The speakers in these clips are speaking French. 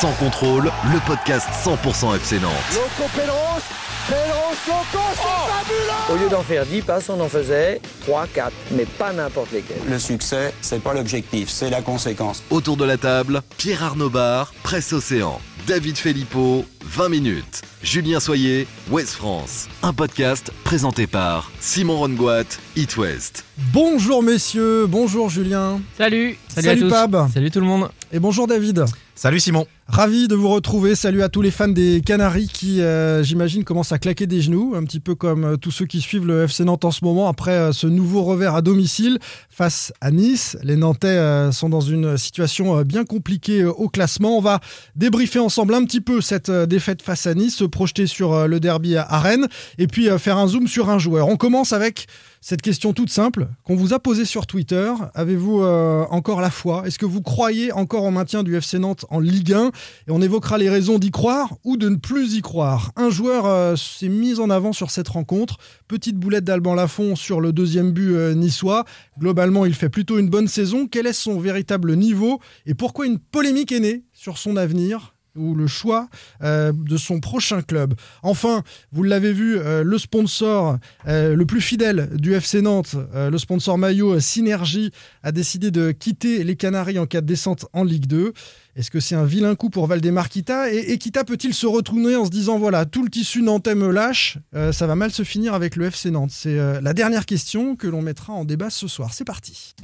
Sans contrôle, le podcast 100% FC Nantes. Loco Pedros, Pedros Loco, c'est fabuleux Au lieu d'en faire 10 passes, on en faisait 3, 4, mais pas n'importe lesquels. Le succès, c'est pas l'objectif, c'est la conséquence. Autour de la table, Pierre Arnaud Bar, Presse Océan, David Filippo, 20 minutes. Julien Soyer, West France. Un podcast présenté par Simon Rongoat, It West. Bonjour messieurs, bonjour Julien. Salut, salut, Salut à tous. Pab. Salut tout le monde. Et bonjour David. Salut Simon. Ravi de vous retrouver. Salut à tous les fans des Canaries qui, euh, j'imagine, commencent à claquer des genoux, un petit peu comme euh, tous ceux qui suivent le FC Nantes en ce moment après euh, ce nouveau revers à domicile face à Nice. Les Nantais sont dans une situation bien compliquée au classement. On va débriefer ensemble un petit peu cette défaite face à Nice, se projeter sur le derby à Rennes et puis faire un zoom sur un joueur. On commence avec cette question toute simple qu'on vous a posée sur Twitter. Avez-vous euh, encore la foi? Est-ce que vous croyez encore au maintien du FC Nantes en Ligue 1 Et on évoquera les raisons d'y croire ou de ne plus y croire. Un joueur euh, s'est mis en avant sur cette rencontre. Petite boulette d'Alban Lafont sur le deuxième but euh, niçois. Globalement, il fait plutôt une bonne saison. Quel est son véritable niveau? Et pourquoi une polémique est née sur son avenir? Ou le choix euh, de son prochain club. Enfin, vous l'avez vu, euh, le sponsor euh, le plus fidèle du FC Nantes, euh, le sponsor maillot Synergie, a décidé de quitter les Canaries en cas de descente en Ligue 2. Est-ce que c'est un vilain coup pour Valdemar Kita? Et, et Kita peut-il se retourner en se disant voilà, tout le tissu nantais me lâche, euh, ça va mal se finir avec le FC Nantes? C'est euh, la dernière question que l'on mettra en débat ce soir. C'est parti.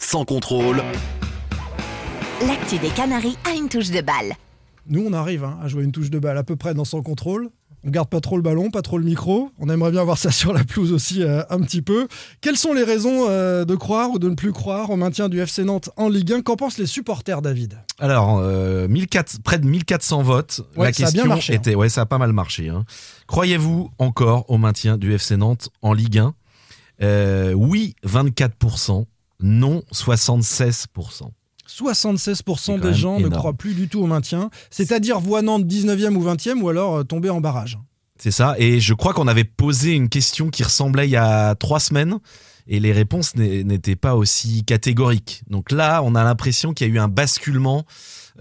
Sans contrôle, L'actu des Canaries a une touche de balle. Nous, on arrive hein, à jouer une touche de balle à peu près dans son contrôle. On garde pas trop le ballon, pas trop le micro. On aimerait bien voir ça sur la pelouse aussi euh, un petit peu. Quelles sont les raisons euh, de croire ou de ne plus croire au maintien du FC Nantes en Ligue 1 Qu'en pensent les supporters, David? Alors, euh, 1400 près de 1400 votes. Ouais, la ça a question bien marché, hein. était, ouais, ça a pas mal marché. hein. Croyez-vous encore au maintien du FC Nantes en Ligue 1 Euh, Oui, 24%. Non, 76%. 76% quand des gens ne croient plus du tout au maintien. C'est-à-dire voient Nantes 19e ou 20e ou alors euh, tomber en barrage. C'est ça. Et je crois qu'on avait posé une question qui ressemblait il y a trois semaines. Et les réponses n'étaient pas aussi catégoriques. Donc là, on a l'impression qu'il y a eu un basculement,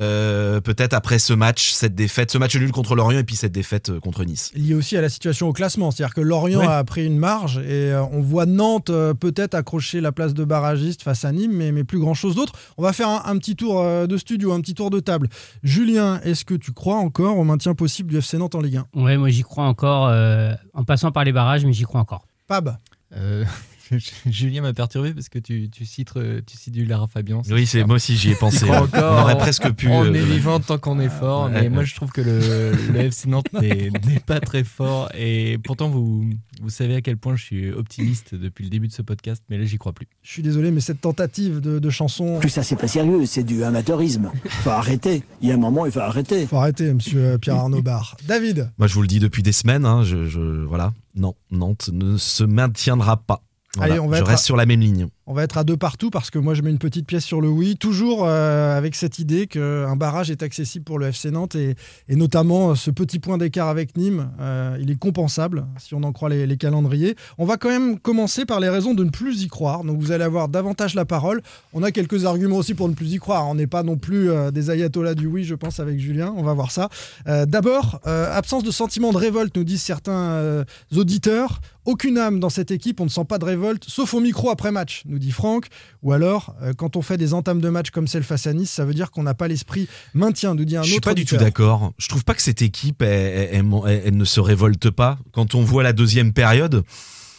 euh, peut-être après ce match, cette défaite, ce match nul contre Lorient et puis cette défaite euh, contre Nice. lié aussi à la situation au classement. C'est-à-dire que Lorient Ouais. a pris une marge et euh, on voit Nantes euh, peut-être accrocher la place de barragiste face à Nîmes, mais, mais plus grand-chose d'autre. On va faire un, un petit tour euh, de studio, un petit tour de table. Julien, est-ce que tu crois encore au maintien possible du FC Nantes en Ligue 1 Ouais, moi j'y crois encore, euh, en passant par les barrages, mais j'y crois encore. Pab Euh, Julien m'a perturbé parce que tu, tu cites, euh, tu cites du Lara Fabian. Oui, c'est moi aussi j'y ai pensé. encore, on aurait presque pu. On euh, est vivant tant qu'on est fort, Ouais, mais moi je trouve que le, le FC Nantes n'est pas très fort. Et pourtant, vous, vous savez à quel point je suis optimiste depuis le début de ce podcast, mais là j'y crois plus. Je suis désolé, mais cette tentative de, de chanson... Plus ça, c'est pas sérieux, c'est du amateurisme. Faut arrêter. Il y a un moment, il faut arrêter. Faut arrêter, monsieur euh, Pierre-Arnaud Barre. David Moi, je vous le dis depuis des semaines. hein, je, je- voilà, non, Nantes ne se maintiendra pas. Voilà, Allez, on va je être reste sur la même ligne. On va être à deux partout parce que moi je mets une petite pièce sur le oui, toujours euh, avec cette idée qu'un barrage est accessible pour le FC Nantes et, notamment euh, ce petit point d'écart avec Nîmes, euh, il est compensable si on en croit les, calendriers. On va quand même commencer par les raisons de ne plus y croire, donc vous allez avoir davantage la parole. On a quelques arguments aussi pour ne plus y croire, on n'est pas non plus des ayatollahs du oui je pense avec Julien, on va voir ça. D'abord, absence de sentiment de révolte nous disent certains auditeurs. Aucune âme dans cette équipe, on ne sent pas de révolte, sauf au micro après match, nous dit Franck. Ou alors, euh, quand on fait des entames de match comme celle face à Nice, ça veut dire qu'on n'a pas l'esprit maintien, nous dit un Je suis autre pas du tout d'accord. Je trouve pas que cette équipe, elle, elle- elle- elle ne se révolte pas. Quand on voit la deuxième période,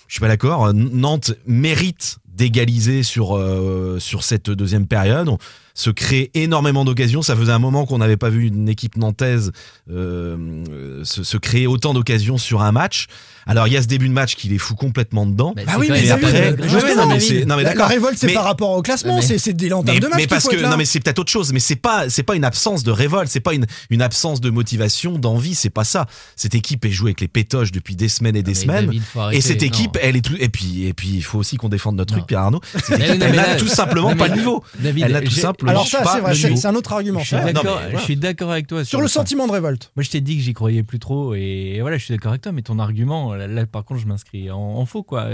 je suis pas d'accord. Nantes mérite d'égaliser sur euh, sur cette deuxième période. On se crée énormément d'occasions. Ça faisait un moment qu'on n'avait pas vu une équipe nantaise euh, se, se créer autant d'occasions sur un match. Alors il y a ce début de match qui les fout complètement dedans. Bah, Ah oui, mais après- justement, non, mais non, mais la, la révolte, c'est par rapport au classement, Mais- c'est des l'entame Mais, de match mais parce faut que non mais c'est peut-être autre chose mais c'est pas c'est pas une absence de révolte c'est pas une une absence de motivation d'envie c'est pas ça cette équipe est jouée avec les pétoches depuis des semaines et des semaines David, et cette non. équipe elle est tout et puis et puis il faut aussi qu'on défende notre Non. truc Pierre Arnaud cette Mais équipe, non, elle mais n'a tout simplement pas le niveau David, elle n'a tout simplement Alors ça, c'est vrai, c'est c'est un autre argument. Je suis d'accord mais voilà. je suis d'accord avec toi Sur le sentiment de révolte. Moi, je t'ai dit que j'y croyais plus trop, et voilà, je suis d'accord avec toi, mais ton argument, là, par contre, je m'inscris en, faux, quoi.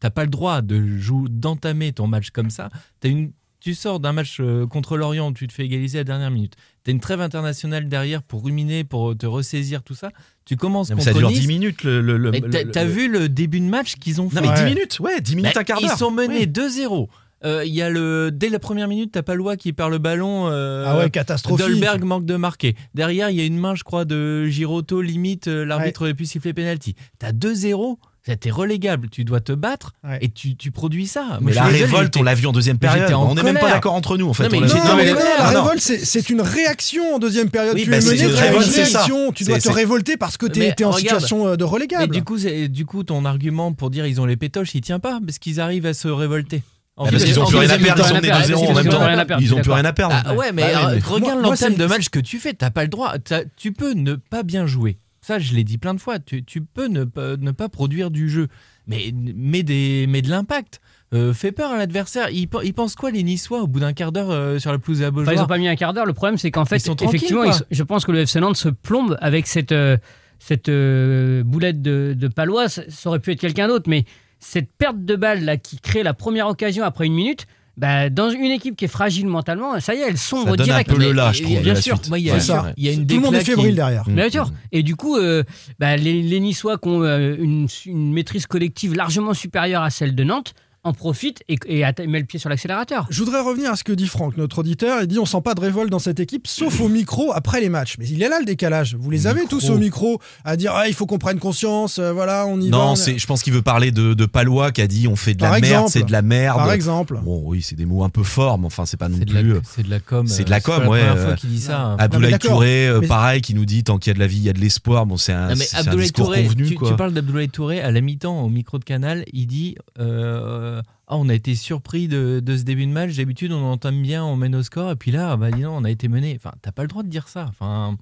T'as pas le droit de jouer, d'entamer ton match comme ça. T'as une, tu sors d'un match euh, contre l'Orient, tu te fais égaliser à la dernière minute. Tu as une trêve internationale derrière pour ruminer, pour te ressaisir, tout ça. Tu commences Mais contre ça dure Nice. 10 minutes. Le, le- le- Mais le- t'as vu le début de match qu'ils ont fait Non, mais 10 Ouais. minutes, ouais, 10 minutes, Bah, un quart d'heure. Ils sont menés Oui. 2-0. Euh, Il y a le dès la première minute, t'as Palois qui perd le ballon. euh, Ah ouais, catastrophique. Dolberg manque de marquer. Derrière, il y a une main, je crois, de Giroto, limite, euh, l'arbitre aurait pu siffler penalty. T'as 2-0, t'es relégable, tu dois te battre Ouais. et tu, tu produis ça. Moi, Mais la révolte, on l'a vu en deuxième mais période. en On n'est même pas d'accord entre nous, en fait. Non, mais Non, mais non, la révolte, c'est- une réaction en deuxième période. Oui, tu bah, es mené, une tu as une révolte, ça. réaction, tu dois te révolter parce que tu Mais es, en regarde, situation euh, de Mais relégable. du coup, du coup, ton argument pour dire ils ont les pétoches, il tient pas parce qu'ils arrivent à se révolter. En Ah, Parce qu'ils ont plus rien à perdre, ils sont Parce 2-0 qu'ils en ont même plus temps. rien à perdre, Ils ont plus rien à perdre. Ah ouais, mais Bah euh, mais- regarde l'entame de match que tu fais, t'as pas le droit. Tu peux ne pas bien jouer. Ça, je l'ai dit plein de fois. Tu, tu peux ne pas, ne pas produire du jeu, mais mets, des, de l'impact. Euh, fais peur à l'adversaire. Ils, ils pensent quoi les Niçois au bout d'un quart d'heure euh, sur la pelouse à Enfin, ils Beaujoire n'ont pas mis un quart d'heure. Le problème, c'est qu'en fait, sont effectivement, sont- je pense que le FC Nantes se plombe avec cette, euh, cette euh, boulette de, de Palois. Ça, ça aurait pu être quelqu'un d'autre, mais cette perte de balle là qui crée la première occasion après une minute, bah, dans une équipe qui est fragile mentalement, ça y est, elle sombre Ça donne direct. un peu le Mais- là, je trouve, Bien sûr. il y a, il y une Tout le monde est qui- fébrile derrière. Mm. Bien sûr. Et du coup, euh, bah, les, les Niçois qui ont euh, une, une maîtrise collective largement supérieure à celle de Nantes en profitent et, met le pied sur l'accélérateur. Je voudrais revenir à ce que dit Franck, notre auditeur. Il dit on sent pas de révolte dans cette équipe, sauf au micro après les matchs. Mais il est là le décalage. Vous les avez Micro. tous au micro à dire ah, il faut qu'on prenne conscience. euh, voilà, on y va. Non, on- c'est, je pense qu'il veut parler de, de Palois qui a dit on fait de Par la merde, c'est de la merde. Par exemple. Bon, oui, c'est des mots un peu forts, mais enfin, c'est pas non plus. la, c'est de la com. c'est de euh, la pas com, la ouais, première euh, fois qu'il dit ça. hein. Abdoulaye. Touré, euh, Mais- pareil, qui nous dit tant qu'il y a de la vie, il y a de l'espoir. Bon, c'est un, Non, mais c'est un Abdoulaye discours Touré, convenu, tu, quoi. tu parles d'Abdoulaye Touré à la mi-temps au micro de Canal, il dit euh, ah on a été surpris de, de ce début de match. D'habitude on entame bien, on mène au score et puis là bah dis non on a été mené. Enfin t'as pas le droit de dire ça. Enfin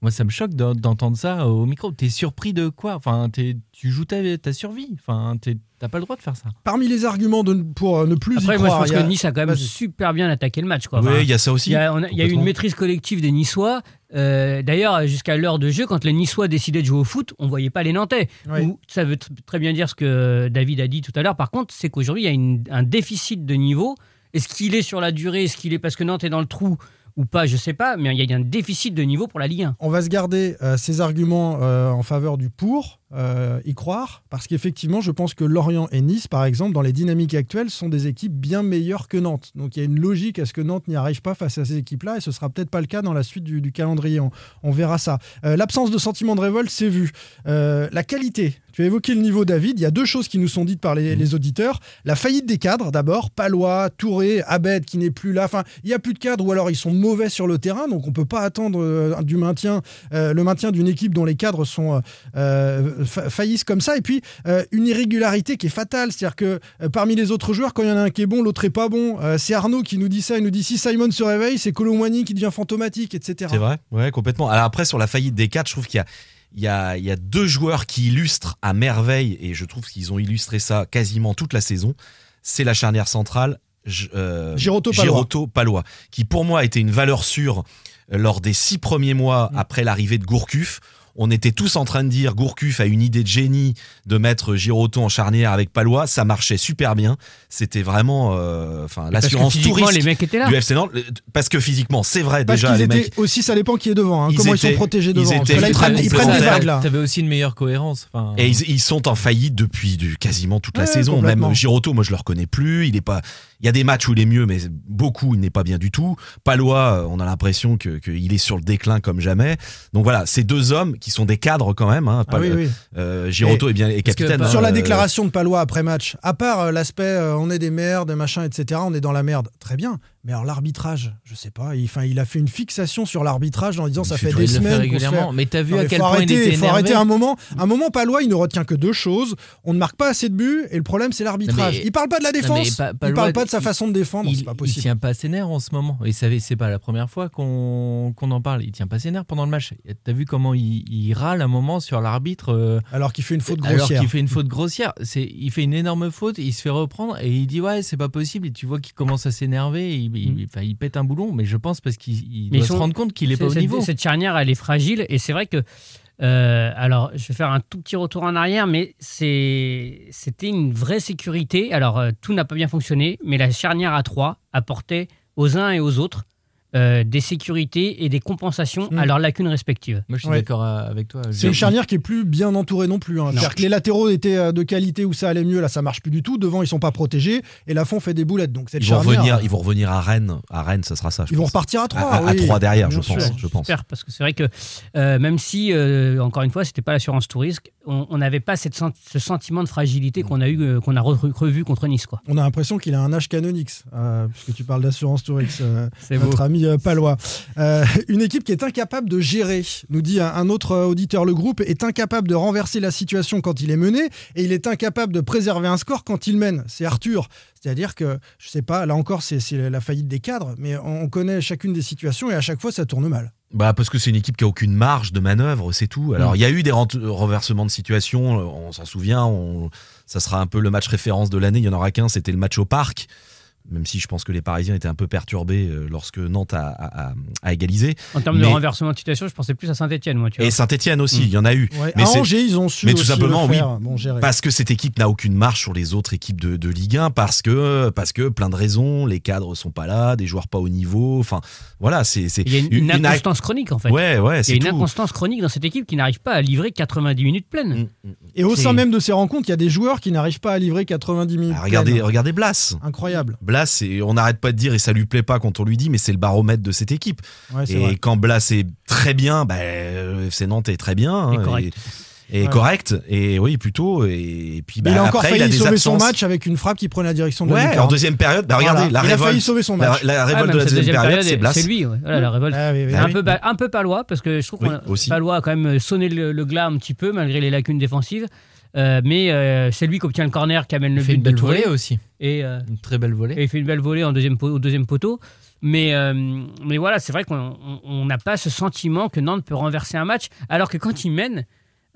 moi ça me choque d'en- d'entendre ça au micro. T'es surpris de quoi? Enfin t'es- tu joues ta, ta survie. Enfin t'as pas le droit de faire ça. Parmi les arguments de, pour euh, ne plus Après, y moi, je croire, pense a- que Nice a quand même super bien attaqué le match. Quoi. Oui, Enfin, il y a ça aussi. Il y a, eu une maîtrise collective des Niçois. Euh, D'ailleurs, jusqu'à l'heure de jeu, quand les Niçois décidaient de jouer au foot, on voyait pas les Nantais. Oui. Ça veut tr- très bien dire ce que David a dit tout à l'heure. Par contre, c'est qu'aujourd'hui, il y a une- un déficit de niveau. Est-ce qu'il est sur la durée? Est-ce qu'il est parce que Nantes est dans le trou ou pas? Je sais pas. Mais il y a un déficit de niveau pour la Ligue 1. On va se garder euh, ces arguments euh, en faveur du pour, euh, y croire, parce qu'effectivement, je pense que Lorient et Nice, par exemple, dans les dynamiques actuelles, sont des équipes bien meilleures que Nantes. Donc il y a une logique à ce que Nantes n'y arrive pas face à ces équipes-là, et ce sera peut-être pas le cas dans la suite du, du calendrier. On, on verra ça. Euh, L'absence de sentiment de révolte, c'est vu. Euh, la qualité. Tu as évoqué le niveau, David. Il y a deux choses qui nous sont dites par les, les auditeurs. La faillite des cadres, d'abord. Palois, Touré, Abed qui n'est plus là. Enfin, il n'y a plus de cadres ou alors ils sont mauvais sur le terrain. Donc on peut pas attendre du maintien, le maintien d'une équipe dont les cadres sont faillissent comme ça. Et puis euh, une irrégularité qui est fatale. C'est-à-dire que euh, parmi les autres joueurs, quand il y en a un qui est bon, l'autre est pas bon. Euh, c'est Arnaud qui nous dit ça. Il nous dit si Simon se réveille, c'est Colomwani qui devient fantomatique, etc. C'est vrai, ouais, complètement. Alors après, sur la faillite des quatre, je trouve qu'il y a, il y, a, il y a deux joueurs qui illustrent à merveille, et je trouve qu'ils ont illustré ça quasiment toute la saison. C'est la charnière centrale. Girotto-Palois. Girotto-Palois, qui pour moi était une valeur sûre lors des six premiers mois Mm. après l'arrivée de Gourcuff. On était tous en train de dire Gourcuff a une idée de génie de mettre Girotto en charnière avec Palois. Ça marchait super bien. C'était vraiment euh, enfin l'assurance touriste les mecs étaient là. du FC Nantes. Parce que physiquement, c'est vrai Parce déjà qu'ils les étaient mecs. aussi, ça dépend qui est devant. hein, Ils comment ils sont protégés ils devant. Parce que étaient là, ils prennent, ils prennent des vagues là. T'avais aussi une meilleure cohérence. Enfin, Et ils, ils sont en faillite depuis du- quasiment toute la Ouais, saison. Même Girotto, moi je le reconnais plus. Il est pas. Il y a des matchs où il est mieux, mais beaucoup il n'est pas bien du tout. Palois, euh, on a l'impression que qu'il est sur le déclin comme jamais. Donc voilà, ces deux hommes qui sont des cadres quand même. Hein, Ah oui, oui. euh, Girotto est bien est parce que capitaine. hein, Sur la euh, déclaration de Palois après match, à part euh, l'aspect euh, on est des merdes, machin, etc., on est dans la merde, très bien. Mais alors l'arbitrage, je sais pas, il, il a fait une fixation sur l'arbitrage en disant Il ça fait des il semaines régulièrement. fait- Mais t'as vu Non, à quel point arrêter, il était faut arrêter énervé un moment. Un moment, Palois, il ne retient que deux choses. On ne marque pas assez de buts et le problème, c'est l'arbitrage. Il parle pas de la défense. Pa- il Palois, parle pas de sa il- façon de défendre. il, pas il possible. tient pas ses nerfs en ce moment. Et c'est pas la première fois qu'on qu'on en parle. Il tient pas ses nerfs pendant le match. T'as vu comment il, il râle un moment sur l'arbitre euh, Alors qu'il fait une faute alors grossière. qu'il fait une faute grossière. C'est, il fait une énorme faute, il se fait reprendre et il dit ouais c'est pas possible. Et tu vois qu'il commence à s'énerver. Il, il- enfin, il pète un boulon, mais je pense parce qu'il doit se rendre compte qu'il est pas au cette, niveau. cette charnière, elle est fragile et c'est vrai que Euh, alors, je vais faire un tout petit retour en arrière, mais c'était une vraie sécurité. Alors, euh, tout n'a pas bien fonctionné, mais la charnière à 3 apportait aux uns et aux autres euh, des sécurités et des compensations à leurs lacunes respectives. Moi, je suis Ouais. d'accord euh, avec toi. C'est une charnière qui est plus bien entourée non plus. hein. C'est-à-dire que les latéraux étaient euh, de qualité où ça allait mieux, là ça marche plus du tout. Devant ils sont pas protégés et la fond fait des boulettes. Donc cette Ils vont, revenir, ils vont revenir à Rennes. À Rennes, ça sera ça. je ils vont repartir à 3 À- à- à trois derrière, je pense. Je pense. J'espère, parce que c'est vrai que euh, même si, euh, encore une fois, c'était pas l'assurance tout risque, on n'avait pas cette ce sentiment de fragilité qu'on a eu, euh, qu'on a re- revu contre Nice, quoi. On a l'impression qu'il a un âge canonix, euh, puisque tu parles d'assurance Tourix, euh, beau. notre ami euh, palois. Une équipe qui est incapable de gérer, nous dit un, un autre auditeur, le groupe est incapable de renverser la situation quand il est mené et il est incapable de préserver un score quand il mène. C'est Arthur. C'est-à-dire que, je sais pas, là encore c'est c'est la faillite des cadres, mais on connaît chacune des situations et à chaque fois ça tourne mal. Bah parce que c'est une équipe qui a aucune marge de manœuvre, c'est tout. Alors Mm. il y a eu des renversements de situation, on s'en souvient, on- ça sera un peu le match référence de l'année, il y en aura qu'un, c'était le match au parc. Même si je pense que les Parisiens étaient un peu perturbés euh, lorsque Nantes a, a- a- a égalisé. En termes de renversement de situation, je pensais plus à Saint-Etienne, moi, tu vois. Et Saint-Etienne aussi, Mm. il y en a eu. Ouais, Mais à c'est- Angers, ils ont su mais tout aussi simplement, le oui, bon. Parce que cette équipe n'a aucune marge sur les autres équipes de, de Ligue 1, parce que, parce que plein de raisons, les cadres sont pas là, des joueurs pas au niveau, enfin voilà, c'est. Il y a une, une inconstance chronique, en fait. Ouais, ouais, Il y c'est a une tout. inconstance chronique dans cette équipe qui n'arrive pas à livrer 90 minutes pleines. Mm, mm. Et au sein même de ces rencontres, il y a des joueurs qui n'arrivent pas à livrer 90 minutes. Ah, regardez, pleines. regardez Blas. Incroyable. Blas, c'est- on n'arrête pas de dire et ça lui plaît pas quand on lui dit, mais c'est le baromètre de cette équipe. Ouais, et vrai. quand Blas est très bien, bah, euh, FC Nantes est très bien. hein, Et correct. Et, et Ouais. correct. Et oui, plutôt. Et, puis, bah, il a encore après, failli a des sauver son match avec une frappe qui prenait la direction de la Ouais, lucarne. en deuxième période, bah, regardez, Voilà. la il a failli révolte. sauver son La, match. la révolte de la cette deuxième période, c'est Blas. c'est lui. ouais. Voilà, la révolte. Ah oui, oui, un, oui. peu, un peu palois, parce que je trouve a- aussi. Palois a quand même sonné le, le glas un petit peu, malgré les lacunes défensives. Euh, mais euh, c'est lui qui obtient le corner, qui amène Il le fait but une belle volée aussi. Et, euh, Une très belle volée. et il fait une belle volée en deuxième, au deuxième poteau. Mais, euh, mais voilà, c'est vrai qu'on on- on n'a pas ce sentiment que Nantes peut renverser un match, alors que quand il mène,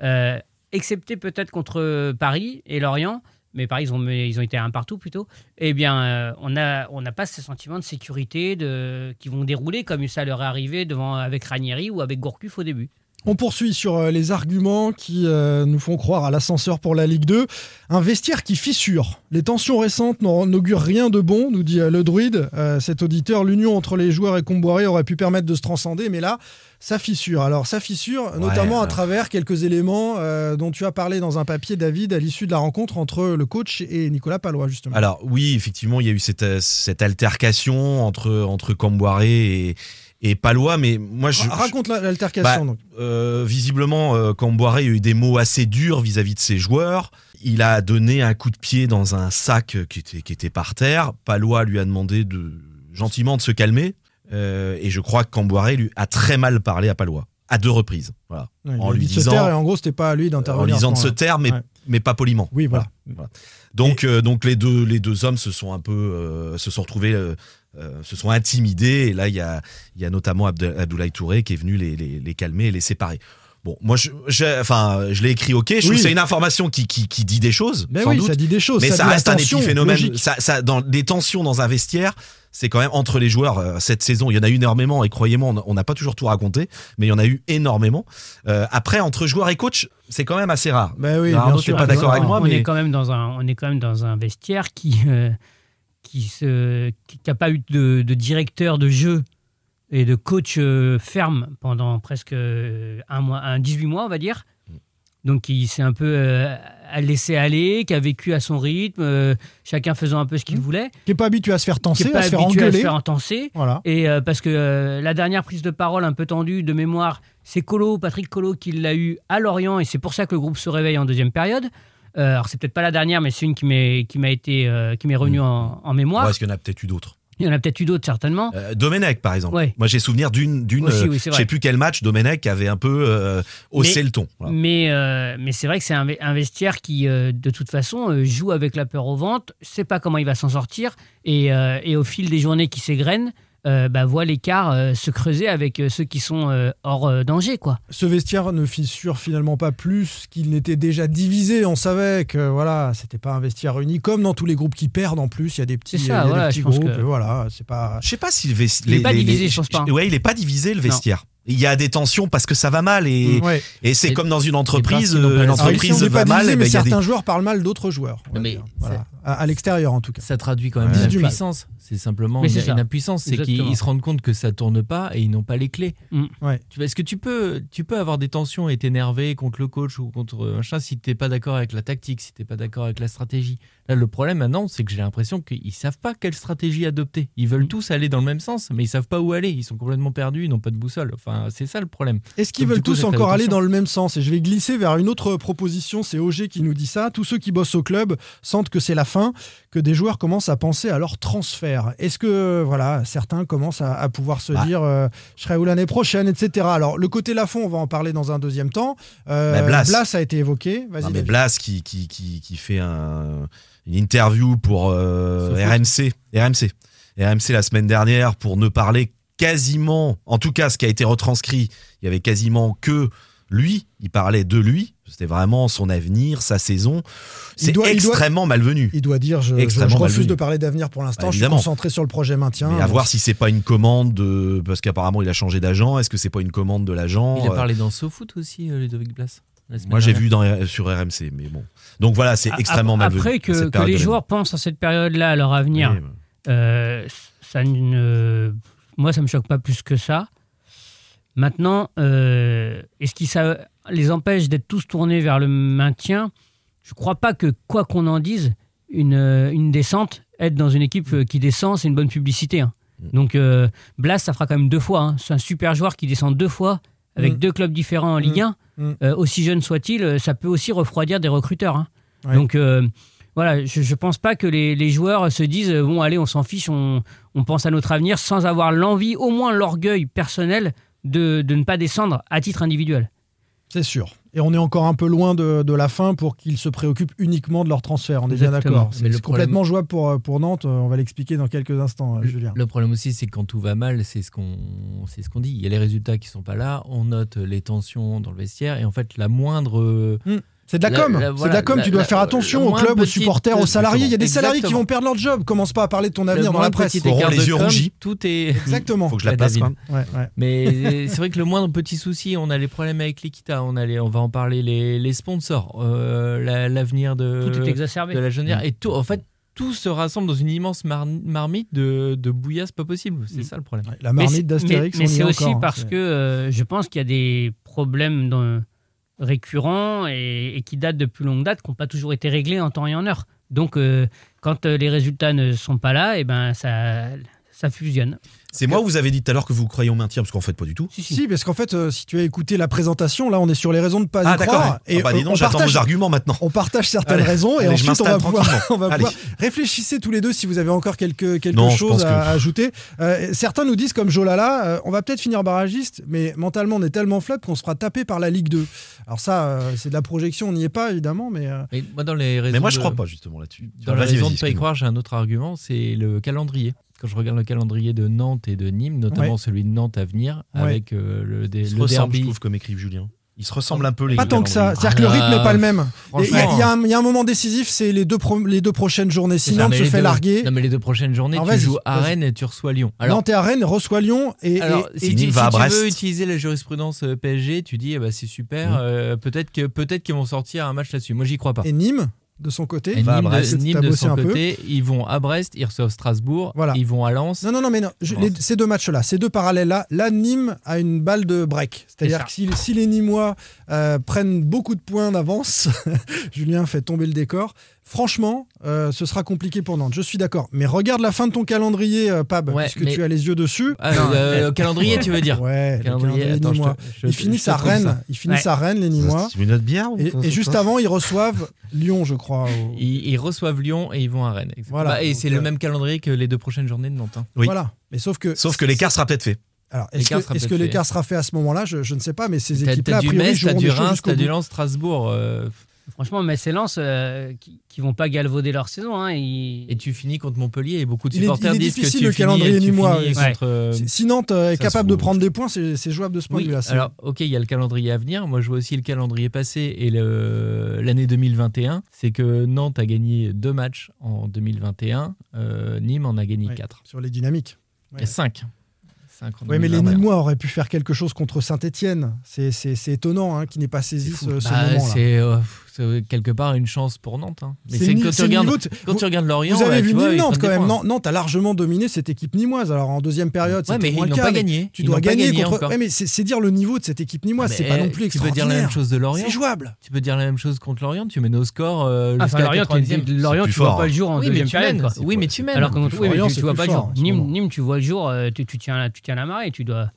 euh, excepté peut-être contre Paris et Lorient, mais Paris, ils ont, ils ont été un partout plutôt, eh bien, euh, on n'a on n'a pas ce sentiment de sécurité de, qui vont dérouler comme ça leur est arrivé devant, avec Ranieri ou avec Gourcuff au début. On poursuit sur euh, les arguments qui euh, nous font croire à l'ascenseur pour la Ligue 2. Un vestiaire qui fissure. Les tensions récentes n'augurent rien de bon, nous dit euh, le druide. Euh, cet auditeur, l'union entre les joueurs et Comboiré aurait pu permettre de se transcender, mais là, ça fissure. Alors, ça fissure notamment à travers quelques éléments euh, dont tu as parlé dans un papier, David, à l'issue de la rencontre entre le coach et Nicolas Palois, justement. Alors oui, effectivement, il y a eu cette, cette altercation entre, entre Camboiré et, et Palois, mais moi je... Ra- Raconte la- l'altercation. Bah. Euh, visiblement, euh, Camboiré a eu des mots assez durs vis-à-vis de ses joueurs. Il a donné un coup de pied dans un sac qui était, qui était par terre. Palois lui a demandé de, gentiment de se calmer. Euh, et je crois que Camboiré lui a très mal parlé à Palois, à deux reprises. Voilà. En lui se disant- taire et en gros, c'était pas à lui En d'intervenir. lui disant de se taire, mais, Ouais. mais pas poliment. Oui, voilà. Donc, euh, donc les deux, les deux hommes se sont un peu, euh, se sont retrouvés, euh, euh, se sont intimidés. Et là, il y a, il y a notamment Abdoulaye Touré qui est venu les, les, les calmer et les séparer. Bon, moi, je, je- enfin, je l'ai écrit. Ok, je trouve Oui. que c'est une information qui, qui, qui dit des choses. Mais sans oui, doute. ça dit des choses. mais ça, reste un tension épiphénomène. Ça, ça, dans des tensions dans un vestiaire, c'est quand même entre les joueurs. euh, cette saison, il y en a eu énormément. Et croyez-moi, on- n'a pas toujours tout raconté, mais il y en a eu énormément. Euh, après, entre joueurs et coach, c'est quand même assez rare. Bah oui, Alors, bien Arnaud, sûr. t'es pas d'accord avec on, moi, on mais est quand même dans un, on est quand même dans un vestiaire qui, euh, qui n'a pas eu de, de directeur de jeu et de coach euh, ferme pendant presque euh, un mois, un 18 mois, on va dire. Donc, qui s'est un peu euh, laissé aller, qui a vécu à son rythme, euh, chacun faisant un peu ce qu'il voulait, Qui est pas habitué à se faire tenser, n'est pas à se faire habitué à se engueuler. faire entencer. Voilà. Et euh, parce que la dernière prise de parole un peu tendue de mémoire, c'est Colo, Patrick Colo qui l'a eu à Lorient et c'est pour ça que le groupe se réveille en deuxième période. Euh, alors c'est peut-être pas la dernière, mais c'est une qui m'est qui m'a été euh, qui m'est revenue en, en mémoire. Ouais, est-ce qu'il y en a peut-être eu d'autres? Il y en a peut-être eu d'autres certainement. Euh, Domenech, par exemple. Ouais. Moi, j'ai souvenir d'une, d'une, euh, oui, je sais plus quel match, Domenech avait un peu euh, haussé Mais- le ton. Voilà. Mais, euh, mais c'est vrai que c'est un, un vestiaire qui, de toute façon, joue avec la peur au ventre, sait pas comment il va s'en sortir, et, et au fil des journées qui s'égrènent, euh, bah, voit l'écart euh, se creuser avec euh, ceux qui sont euh, hors euh, danger. quoi. Ce vestiaire ne fissure finalement pas plus qu'il n'était déjà divisé. On savait que voilà, c'était pas un vestiaire uni, comme dans tous les groupes qui perdent en plus. Il y a des petits, y a des groupes. que- Voilà, c'est pas. Je sais pas si le vestiaire. Il est pas divisé, je pense pas. Ouais, il est pas divisé le Non. Il y a des tensions parce que ça va mal et, Ouais. et c'est comme dans une entreprise, euh, une on entreprise va mal, divisé, eh mais ben, des- certains joueurs parlent mal d'autres joueurs. Mais Voilà. À, à l'extérieur en tout cas. Ça traduit quand même Ouais. une Du mal. impuissance. C'est simplement Mais une, impuissance. C'est qu'ils se rendent compte que ça tourne pas et ils n'ont pas les clés. Mm. Ouais. Tu, est-ce que tu peux, tu peux avoir des tensions et t'énerver contre le coach ou contre euh, machin si t'es pas d'accord avec la tactique, si t'es pas d'accord avec la stratégie? Là, le problème maintenant, c'est que j'ai l'impression qu'ils savent pas quelle stratégie adopter. Ils veulent Mm. tous aller dans le même sens, mais ils savent pas où aller. Ils sont complètement perdus, ils n'ont pas de boussole. Enfin, c'est ça le problème. Est-ce qu'ils veulent tous encore aller dans le même sens? Et je vais glisser vers une autre proposition, c'est Auger qui nous dit ça. Tous ceux qui bossent au club sentent que c'est la fin, que des joueurs commencent à penser à leur transfert. Est-ce que voilà, certains commencent à, à pouvoir se Bah. dire euh, je serai où l'année prochaine, etc. Alors le côté Lafont, on va en parler dans un deuxième temps. Euh, Blas. a été évoqué. Vas-y. Non, mais David. Blas qui, qui, qui, qui fait un- une interview pour euh, RMC, RMC, RMC la semaine dernière pour ne parler quasiment, en tout cas ce qui a été retranscrit, il y avait quasiment que lui, il parlait de lui, c'était vraiment son avenir, sa saison. C'est doit- il doit- extrêmement malvenu. Il doit dire je, je- Extrêmement je refuse malvenu. de parler d'avenir pour l'instant. Bah, je suis concentré sur le projet maintien. Mais à voir si c'est pas une commande de, parce qu'apparemment il a changé d'agent. Est-ce que c'est pas une commande de l'agent Il a Euh, parlé dans SoFoot aussi, euh, Ludovic Blas. Moi j'ai vu dans, sur RMC, mais bon. Donc voilà, c'est extrêmement malvenu. Après que, les joueurs pensent à cette période-là, à leur avenir, Oui, bah. euh, ça ne, moi, ça me choque pas plus que ça. Maintenant, euh, est-ce que ça les empêche d'être tous tournés vers le maintien? Je crois pas que, quoi qu'on en dise, une, euh, une descente, être dans une équipe euh, qui descend, c'est une bonne publicité. hein. Mm. Donc, euh, Blas, ça fera quand même deux fois. hein. C'est un super joueur qui descend deux fois avec Mm. deux clubs différents en Ligue 1. Mm. Euh, aussi jeune soit-il, ça peut aussi refroidir des recruteurs. hein. Ouais. Donc, euh, voilà, je ne pense pas que les, les joueurs se disent euh, bon, allez, on s'en fiche, on, on pense à notre avenir sans avoir l'envie, au moins l'orgueil personnel de, de ne pas descendre à titre individuel. C'est sûr. Et on est encore un peu loin de, de la fin pour qu'ils se préoccupent uniquement de leur transfert. On est bien Exactement. d'accord. Mais C'est le c'est problème- complètement jouable pour, euh, pour Nantes. On va l'expliquer dans quelques instants, euh, Julien. Le problème aussi, c'est que quand tout va mal, c'est ce qu'on c'est ce qu'on dit. Il y a les résultats qui sont pas là, on note les tensions dans le vestiaire, et en fait, la moindre. C'est de la com. c'est de la com. la- tu dois la- faire attention aux clubs, aux supporters, aux salariés. Il y a des salariés qui vont perdre leur job. Commence pas à parler de ton avenir le dans la presse. écart les de yeux rougis. Tout est. Exactement. Faut que je la passe. David. quoi. Ouais, ouais. Mais c'est vrai que le moindre petit souci, on a les problèmes avec l'Equita, on, a les- on va en parler, les, les sponsors, euh, la- l'avenir de, Tout est exacerbé. de la jeune et tout. En fait, tout se rassemble dans une immense mar- marmite de, de bouillasse pas possible. C'est Mm. ça le problème. La marmite d'Astérix. Mais, c'est est aussi encore, hein. parce que euh, je pense qu'il y a des problèmes dans- récurrents et, qui datent de plus longue date, qui n'ont pas toujours été réglés en temps et en heure. Donc, euh, quand euh, les résultats ne sont pas là, et ben ça, ça fusionne. C'est moi, vous avez dit tout à l'heure que vous croyez au maintien, parce qu'en fait, pas du tout. Si, si. Si, parce qu'en fait, euh, si tu as écouté la présentation, là, on est sur les raisons de pas y Ah, d'accord. croire. Ah, bah, dis euh, donc, on j'attends partage- vos arguments maintenant. On partage certaines Allez, raisons et allez, ensuite on va, pouvoir, on va pouvoir- réfléchissez tous les deux si vous avez encore quelque, quelque Non, chose à, que- ajouter. Euh, certains nous disent comme Jolala, euh, on va peut-être finir barragiste, mais mentalement on est tellement faible qu'on se fera taper par la Ligue 2. Alors ça, euh, c'est de la projection, on n'y est pas évidemment, mais euh, Mais moi, dans les raisons Mais moi, je de- crois pas, justement, là-dessus. Dans la raison de pas y croire, j'ai un autre argument, c'est le calendrier. Quand je regarde le calendrier de Nantes et de Nîmes, notamment Ouais. celui de Nantes à venir, Ouais. avec euh, le, se le ressemblent, je derby. trouve, comme écrive Julien. Ils se ressemblent un peu, les pas tant que ça. C'est-à-dire que le rythme Ah, n'est pas le même. Et Il y, a- y un- il y a un moment décisif, c'est les deux, pro- les deux prochaines journées. Si Nantes se fait deux- larguer, Non, mais les deux prochaines journées, Alors, tu joues à. Rennes et tu reçois Lyon. Alors, Nantes et à Rennes reçoit Lyon et, alors et- si, et- tu, va à si tu veux utiliser la jurisprudence euh, PSG, tu dis eh ben, c'est super, Mhm. euh, peut-être qu'ils vont sortir un match là-dessus. Moi, j'y crois pas. et Nîmes de son côté. Et va à Nîmes, Brest, de, Nîmes son un peu. côté, ils vont à Brest, ils reçoivent Strasbourg, Voilà. ils vont à Lens. Non, non, non, mais non. je- les- ces deux matchs-là, ces deux parallèles-là, là, Nîmes a une balle de break. C'est-à-dire que si, si les Nîmois euh, prennent beaucoup de points d'avance, Julien fait tomber le décor. Franchement, euh, ce sera compliqué pour Nantes. Je suis d'accord. Mais regarde la fin de ton calendrier, euh, Pab, Ouais, puisque mais- tu as les yeux dessus. Ah, Non, euh, calendrier, tu veux dire Ouais, le calendrier attends, je te- Nîmois. je- Ils finissent te à Rennes. Ils finissent Ouais. à Rennes, les Nîmois. Tu me notes bien ou Et, juste avant, ils reçoivent Lyon, je crois. Au- Ils, ils reçoivent Lyon et ils vont à Rennes. exactement. Voilà, Bah, et c'est euh, le même calendrier que les deux prochaines journées de Nantes. hein. Oui. Voilà. Mais sauf que. Sauf que l'écart sera peut-être fait. Alors, est-ce que, l'écart sera fait à ce moment-là? Je, je ne sais pas, mais ces équipes-là, t'as a du priori, Metz, t'as joueront du des choses Reims, t'as du. Lens, Strasbourg. euh, Franchement, et Lens, euh, qui, qui vont pas galvauder leur saison. hein, et tu finis contre Montpellier. Et beaucoup de Il est- supporters il est disent que difficile, tu le finis, calendrier ouais. contre. euh, Si- Nantes euh, est capable de prendre des points, c'est jouable de ce point de vue-là. alors ok, il y a le calendrier à venir. Moi, je vois aussi le calendrier passé et l'année 2021. C'est que Nantes a gagné deux matchs en 2021. euh, Nîmes en a gagné Ouais. quatre. Sur les dynamiques. Ouais. Et cinq. Oui, mais les. Nîmois auraient pu faire quelque chose contre Saint-Etienne. C'est c'est- c'est étonnant hein, qu'ils n'aient pas saisi ce, ce Bah, moment-là. Quelque part une chance pour Nantes. hein. Mais C'est quand, tu regardes, quand vous- tu regardes Lorient, Vous avez là, vu vois, prennent quand même. Nantes, Nantes a largement dominé cette équipe nîmoise. Alors en deuxième période, Ouais, c'était mais moins ils le n'ont cas, pas gagné. Tu Ils dois gagner gagné contre. Ouais, mais c'est c'est dire le niveau de cette équipe nîmoise. Mais, C'est pas eh, non plus Tu peux dire la même extraordinaire. chose de Lorient. C'est jouable. Tu peux dire la même chose contre Lorient. Tu mets nos scores euh, Ah, Lorient, 90e. tu, Lorient, tu vois pas le jour en Oui, mais deuxième tu période. mènes. Oui, mais tu mènes. Alors que tu, vois pas le jour. Nîmes, tu vois le jour, euh, tu, tu tiens, la- tu tiens la marée, tu dois.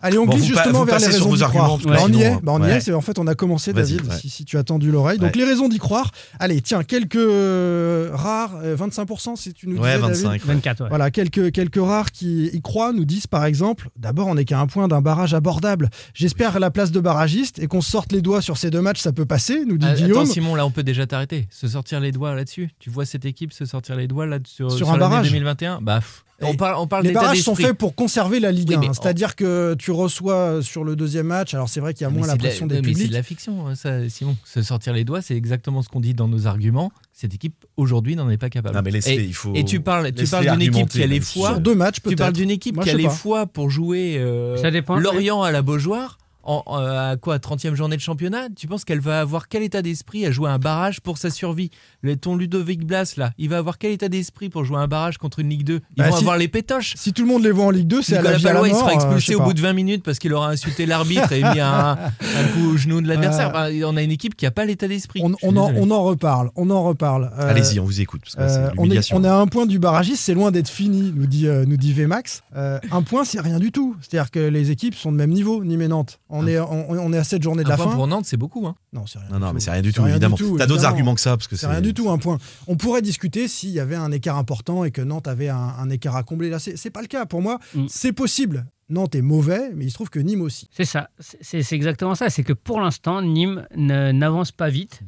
Allez, on Bon, glisse justement vous vers les raisons d'y croire. Bah, on y sinon, est, bah, on y est. c'est- En fait, on a commencé, Vas-y, David, ouais. si, si tu as tendu l'oreille. Donc, Ouais. les raisons d'y croire. Allez, tiens, quelques euh, rares, euh, 25%, si tu nous Ouais, disais, David. 25. 24, ouais. Voilà, quelques, quelques rares qui y croient nous disent par exemple, d'abord on n'est qu'à un point d'un barrage abordable. J'espère la place de barragiste et qu'on se sorte les doigts sur ces deux matchs, ça peut passer, nous dit Ah, Guillaume. Attends Simon, là on peut déjà t'arrêter. Se sortir les doigts là-dessus. Tu vois cette équipe se sortir les doigts là sur, Sur sur un barrage. 2021 Bah, pff, on parle, on parle les barrages sont faits pour conserver la Ligue Oui, 1, mais- c'est-à-dire que tu reçois sur le deuxième match, alors c'est vrai qu'il y a Mais moins la c'est de la- pression ouais, des mais c'est publics. de la fiction, hein, ça, Simon. Se sortir les doigts, c'est exactement ce qu'on dit dans nos arguments. Cette équipe aujourd'hui n'en est pas capable. Non, mais laisse-les, et, il faut. et tu parles, tu parles d'une équipe qui a les fois. Sur deux matchs Tu parles d'une équipe Moi, qui a les fois pour jouer euh, Ça dépend. Lorient à la Beaujoire. En, en- à quoi 30e journée de championnat? Tu penses qu'elle va avoir quel état d'esprit à jouer un barrage pour sa survie? Le- Ton Ludovic Blas, là, il va avoir quel état d'esprit pour jouer un barrage contre une Ligue 2 Ils Bah, vont si- avoir les pétoches Si tout le monde les voit en Ligue 2, c'est à la vie à la il sera expulsé au bout de 20 minutes parce qu'il aura insulté l'arbitre et mis un, un coup au genou de l'adversaire. Euh, Bah, on a une équipe qui n'a pas l'état d'esprit. On, en, désolé. on en reparle, on en reparle. Euh, Allez-y, on vous écoute. Parce que là, Euh, c'est on, est, l'humiliation. on est à un point du barragiste, c'est loin d'être fini, nous dit, euh, nous dit Vmax. Euh, un point, c'est rien du tout. C'est-à-dire que les équipes sont de même niveau, Nîmes et Nantes. On, est, on, on est à 7 journées de Un la point fin. pour Nantes, c'est beaucoup. Hein. Non, c'est rien. Non, du non, tout. mais c'est rien du tout, rien évidemment. T'as d'autres arguments que ça parce que C'est rien du tout, un point. On pourrait discuter s'il y avait un écart important et que Nantes avait un, un écart à combler. Là, c'est c'est pas le cas. Pour moi, Mm. c'est possible. Nantes est mauvais, mais il se trouve que Nîmes aussi. C'est ça, c'est c'est exactement ça. C'est que pour l'instant, Nîmes n'avance pas vite.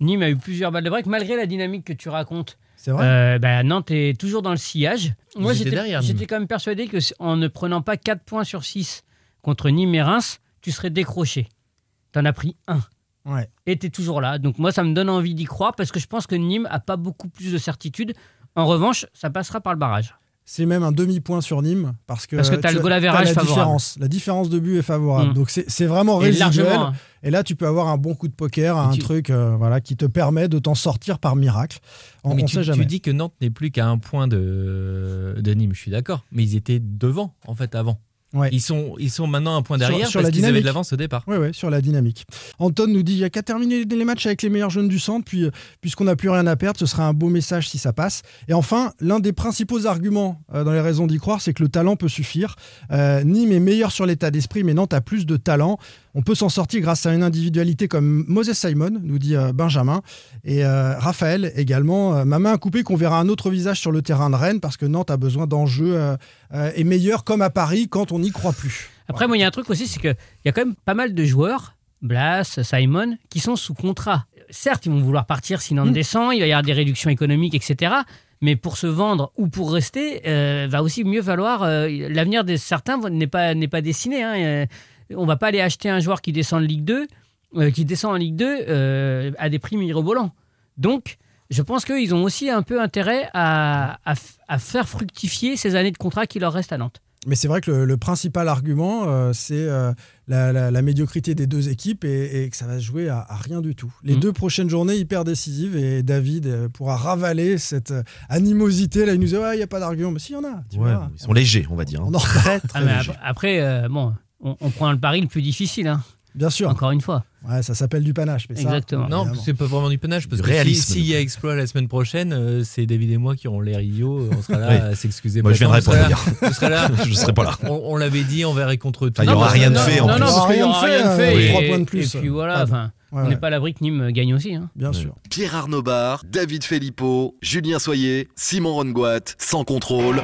Nîmes a eu plusieurs balles de break, malgré la dynamique que tu racontes. C'est vrai Euh, bah, Nantes est toujours dans le sillage. Moi, j'étais derrière, j'étais Nîmes. quand même persuadé que en ne prenant pas 4 points sur 6 contre Nîmes et Reims, tu serais décroché. T'en as pris un. Ouais. Et t'es toujours là. Donc moi, ça me donne envie d'y croire parce que je pense que Nîmes a pas beaucoup plus de certitude. En revanche, ça passera par le barrage. C'est même un demi-point sur Nîmes parce que, Parce que t'as tu le as- goal average la favorable. différence. La différence de but est favorable. Mm. Donc c'est vraiment résiduel. hein. Et là, tu peux avoir un bon coup de poker, un tu- truc euh, voilà, qui te permet de t'en sortir par miracle. On mais ne tu, sait tu jamais. dis que Nantes n'est plus qu'à un point de, de Nîmes, je suis d'accord. Mais ils étaient devant, en fait, avant. Ouais. Ils, sont, ils sont maintenant un point derrière sur parce la qu'ils avaient de l'avance au départ. Oui, oui, sur la dynamique. Anton nous dit il n'y a qu'à terminer les matchs avec les meilleurs jeunes du centre, puis euh, puisqu'on n'a plus rien à perdre, ce sera un beau message si ça passe. Et enfin, l'un des principaux arguments euh, dans les raisons d'y croire, c'est que le talent peut suffire. Euh, Nîmes est meilleur sur l'état d'esprit, mais Nantes a plus de talent. On peut s'en sortir grâce à une individualité comme Moses Simon, nous dit euh, Benjamin. Et euh, Raphaël également. Euh, ma main a coupé qu'on verra un autre visage sur le terrain de Rennes parce que Nantes a besoin d'enjeux euh, et meilleur comme à Paris quand on n'y croit plus. Après, moi, il y a un truc aussi, c'est qu'il y a quand même pas mal de joueurs, Blas, Simon, qui sont sous contrat. Certes, ils vont vouloir partir si Nantes Mm. descend, il va y avoir des réductions économiques, etc. Mais pour se vendre ou pour rester, euh, va aussi mieux falloir. euh, L'avenir de certains n'est pas, n'est pas dessiné. Hein. On va pas aller acheter un joueur qui descend en Ligue 2, euh, qui descend en Ligue 2 euh, à des prix mirobolants. Donc, je pense qu'ils ont aussi un peu intérêt à, à faire fructifier ces années de contrat qui leur restent à Nantes. Mais c'est vrai que le, le principal argument, euh, c'est euh, la, la- la médiocrité des deux équipes et, et que ça va se jouer à, à rien du tout. Les Mhm. deux prochaines journées hyper décisives et David euh, pourra ravaler cette animosité. Là, il nous dit Ouais, il n'y a pas d'argument. Mais si, il y en a. tu Ouais, ils sont légers, on va dire. hein. On en reparle. Ah, mais après, euh, bon, on, on prend le pari le plus difficile, hein, Bien sûr. encore une fois. Ouais, ça s'appelle du panache. Mais ça, Exactement. Non, c'est pas vraiment du panache parce Du que si- s'il y a exploit la semaine prochaine, euh, c'est David et moi qui auront l'air idiots. On sera là Oui. à s'excuser. Moi, je viendrai pas d'ailleurs. On sera là. Je serai pas là. On, on l'avait dit envers et contre tout. Il y aura rien de non, fait, en Non, plus. non, parce qu'il y aura rien de euh, fait. Trois points de plus. Et puis voilà, Ah, enfin, Ouais, on n'est ouais, pas à l'abri que Nîmes gagne aussi. hein. Bien Ouais. sûr. Pierre Arnaud Bar, David Filippo, Julien Soyer, Simon Rongoat, sans contrôle.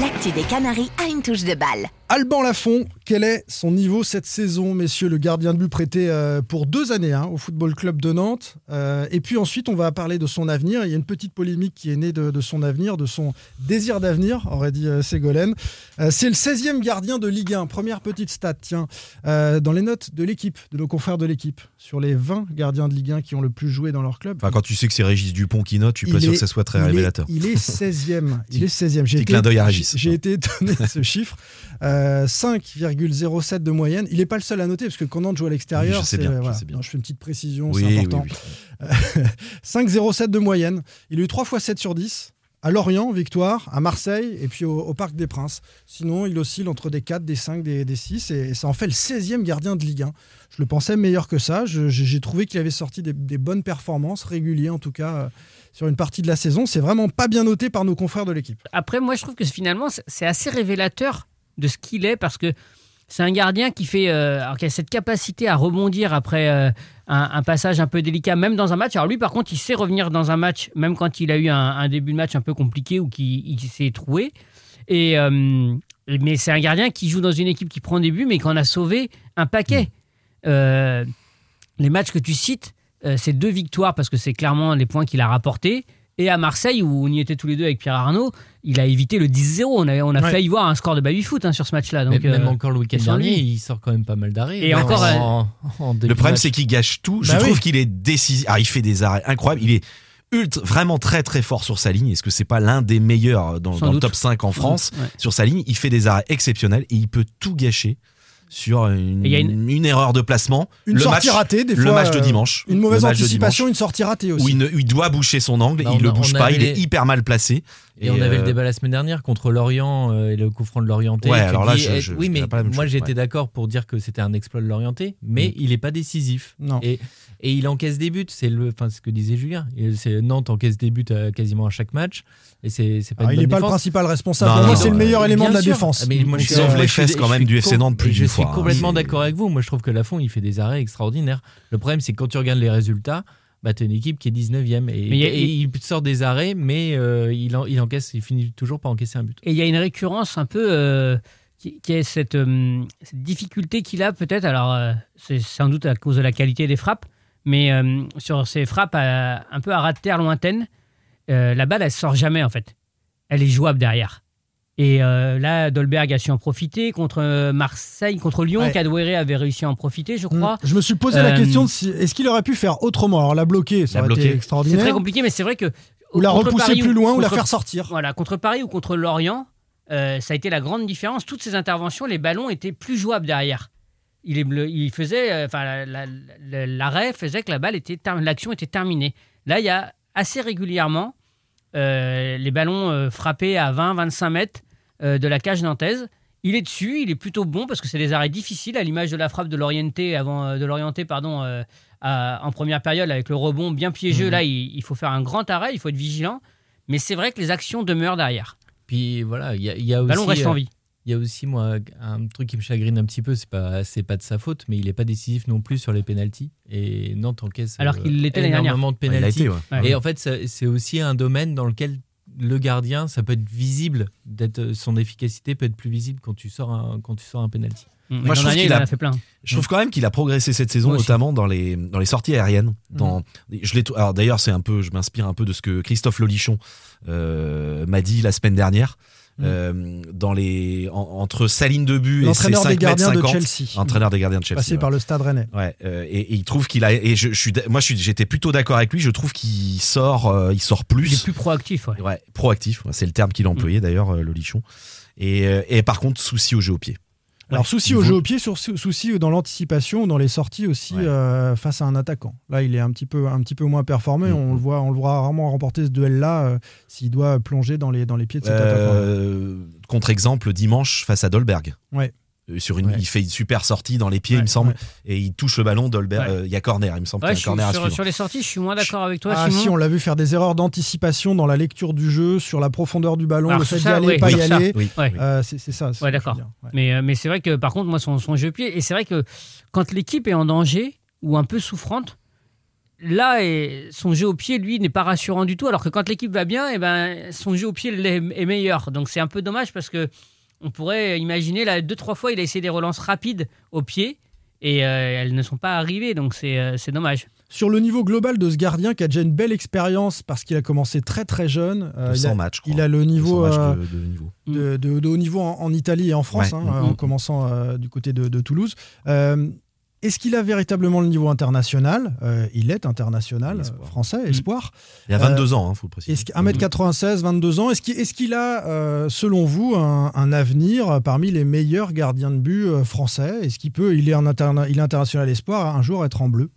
L'actu des Canaries a une touche de balle. Alban Lafont, quel est son niveau cette saison, messieurs Le gardien de but prêté euh, pour deux années hein, au Football Club de Nantes. Euh, et puis ensuite, on va parler de son avenir. Il y a une petite polémique qui est née de, de son avenir, de son désir d'avenir, aurait dit euh, Ségolène. C'est le 16e gardien de Ligue 1. Première petite stat, tiens. Dans les notes de l'équipe, de nos confrères de l'équipe, sur les 20 gardiens de Ligue 1 qui ont le plus joué dans leur club. Enfin, quand tu sais que c'est Régis Dupont qui note, je suis pas sûr que ça soit très il est- révélateur. Il est 16e. Il est 16e. J'ai Petit été- clin d'œil à Régis. J'ai été étonné de ce chiffre. Euh, 5,07 de moyenne. Il n'est pas le seul à noter parce que quand Nantes joue à l'extérieur, Oui, je sais bien, je voilà. sais bien. Non, je fais une petite précision, Oui, c'est oui, important. oui. 5,07 de moyenne. Il a eu 3 fois 7 sur 10. À Lorient, victoire, à Marseille et puis au, au Parc des Princes. Sinon, il oscille entre des 4, des 5, des, des 6 et ça en fait le 16e gardien de Ligue 1. Je le pensais meilleur que ça. J'ai trouvé qu'il avait sorti des, des bonnes performances, réguliers en tout cas, euh, sur une partie de la saison. C'est vraiment pas bien noté par nos confrères de l'équipe. Après, moi, je trouve que finalement, c'est- c'est assez révélateur de ce qu'il est parce que c'est un gardien qui fait, euh, alors qui a cette capacité à rebondir après euh, un, un passage un peu délicat, même dans un match. Alors lui, par contre, il sait revenir dans un match, même quand il a eu un, un début de match un peu compliqué ou qu'il il s'est troué. Et euh, mais c'est un gardien qui joue dans une équipe qui prend des buts, mais qui en a sauvé un paquet. Euh, les matchs que tu cites, c'est deux victoires parce que c'est clairement les points qu'il a rapportés. Et à Marseille, où on y était tous les deux avec Pierre Arnaud, il a évité le 10-0. On a, on a Ouais. failli voir un score de baby-foot hein, sur ce match-là. Donc, même euh, encore le week-end sans lui. dernier, il sort quand même pas mal d'arrêts. Et encore, en- en début Le problème, c'est qu'il gâche tout. Je Bah trouve qu'il est décisif. Ah, il fait des arrêts incroyables. Il est ultra, vraiment très très fort sur sa ligne. Est-ce que c'est pas l'un des meilleurs dans, Sans dans le top 5 en France? ouais. Sur sa ligne, il fait des arrêts exceptionnels et il peut tout gâcher sur une, Et il y a une- une erreur de placement. Une le sortie match, ratée, des le fois. match de euh, dimanche. Une Le mauvaise anticipation, dimanche, une sortie ratée aussi. Où il, ne- il doit boucher son angle, Bah, il on le bouge pas, avait il est hyper mal placé. Et, on avait euh, le débat la semaine dernière contre Lorient euh, et le coup franc de Lorienté. Ouais, Tu alors là, dis, je- je- oui, mais dirais pas la même moi j'étais ouais. d'accord pour dire que c'était un exploit de Lorienté, mais Mm. il n'est pas décisif. Non. Et, et il encaisse des buts, c'est le, enfin ce que disait Julien. Nantes encaisse des buts à quasiment à chaque match, et c'est pas Alors, une il n'est pas le principal responsable. Non, moi, c'est le meilleur euh, élément de la sûr. défense. Ah, mais moi, je Il suis- les fesses quand même du FC Nantes plus Je suis hein. complètement C'est- d'accord avec vous. Moi, je trouve que Lafont, il fait des arrêts extraordinaires. Le problème, c'est que quand tu regardes les résultats, bah, tu as une équipe qui est 19e. Et, Mais il y a- et il sort des arrêts, mais euh, il, en- il encaisse, il finit toujours par encaisser un but. Et il y a une récurrence un peu euh, qui, qui est cette, euh, cette difficulté qu'il a peut-être. Alors, c'est sans doute à cause de la qualité des frappes, mais sur ses frappes à- un peu à ras de terre lointaine, la balle, elle sort jamais en fait. Elle est jouable derrière. Et euh, là, Dolberg a su en profiter contre euh, Marseille, contre Lyon. Ouais. Avait réussi à en profiter, je crois. Je me suis posé la Euh, question de si, est-ce qu'il aurait pu faire autrement? Alors la bloquer, ça La aurait été bloquer. C'est extraordinaire. très compliqué, mais c'est vrai que. Ou la repousser Paris plus loin ou la faire sortir. Voilà, contre Paris ou contre Lorient, euh, ça a été la grande différence. Toutes ces interventions, les ballons étaient plus jouables derrière. Il, est bleu- il faisait, enfin, la- la- la- l'arrêt faisait que la balle était, l'action était terminée. Là, il y a assez régulièrement euh, les ballons euh, frappés à 20-25 mètres euh, de la cage nantaise. Il est dessus, il est plutôt bon parce que c'est des arrêts difficiles, à l'image de la frappe de l'orienté avant euh, de l'orienté, pardon, euh, à- en première période avec le rebond bien piégeux. Mhm. Là, il, il faut faire un grand arrêt, il faut être vigilant. Mais c'est vrai que les actions demeurent derrière. Puis voilà, il y a, y aussi. ballon reste en vie. Il y a aussi, moi, un truc qui me chagrine un petit peu, c'est pas, c'est pas de sa faute, mais il n'est pas décisif non plus sur les pénalties. Et Nantes encaisse Alors euh, qu'il l'était l'année dernière. énormément de il a pénalties. été, ouais. Ouais. Et en fait, c'est aussi un domaine dans lequel le gardien, ça peut être visible, d'être, son efficacité peut être plus visible quand tu sors un, quand tu sors un penalty. Moi, je trouve dernier, qu'il il en a- a fait plein. Je trouve quand même qu'il a progressé cette saison, notamment dans les, dans les sorties aériennes. Dans, je l'ai, alors d'ailleurs, c'est un peu, je m'inspire un peu de ce que Christophe Lolichon euh, m'a dit la semaine dernière. Euh, dans les, en- entre sa ligne de but et ses L'entraîneur 5 des gardiens mètres de 50, Chelsea. entraîneur des gardiens de Chelsea. Passé ouais. par le stade rennais. Ouais, euh, et, et il trouve qu'il a et je, je suis moi je suis j'étais plutôt d'accord avec lui je trouve qu'il sort euh, il sort plus Il est plus proactif. Ouais. ouais proactif c'est le terme qu'il a employé d'ailleurs euh, le lichon et, euh, et par contre souci au jeu au pied Alors, souci au jeu au pied, sur- souci dans l'anticipation, dans les sorties aussi Ouais. euh, face à un attaquant. Là, il est un petit peu, un petit peu moins performé. Mhm. On, le voit, on le voit rarement remporter ce duel-là euh, s'il doit plonger dans les, dans les pieds de cet attaquant. Euh, contre-exemple dimanche face à Dolberg Ouais. Euh, sur une Ouais. il fait une super sortie dans les pieds Ouais, il me semble ouais. et il touche le ballon Dolberg Ouais. euh, il y a corner il me semble Ouais, qu'il y a suis- corner à sur, suivre sur les sorties, je suis moins d'accord avec toi, Ah Simon. si, on l'a vu faire des erreurs d'anticipation dans la lecture du jeu, sur la profondeur du ballon, Alors, le fait d'y aller, oui, pas y ça. aller. oui. Euh, c'est ça. Ouais, d'accord. Mais, mais c'est vrai que par contre, moi, son, son jeu pied, et c'est vrai que quand l'équipe est en danger ou un peu souffrante, là, et son jeu au pied, lui, n'est pas rassurant du tout. Alors que quand l'équipe va bien, et ben, son jeu au pied est meilleur. Donc c'est un peu dommage parce que on pourrait imaginer, là, deux, trois fois, il a essayé des relances rapides au pied et euh, elles ne sont pas arrivées, donc c'est euh, c'est dommage. Sur le niveau global de ce gardien qui a déjà une belle expérience parce qu'il a commencé très très jeune. euh, il, 100 a, il a le niveau, 100 matchs euh, de, de niveau. de, de- de haut niveau en, en Italie et en France, Ouais. hein, en commençant euh, du côté de, de Toulouse. Euh, Est-ce qu'il a véritablement le niveau international? Euh, Il est international, Espoir. euh, français, espoir. Il y a 22 ans, il faut le préciser. Est-ce qu'il- 1m96, 22 ans. Est-ce qu'il a, euh, selon vous, un, un avenir parmi les meilleurs gardiens de but euh, français? Est-ce qu'il peut, il est, en interna- il est international espoir, un jour être en bleu?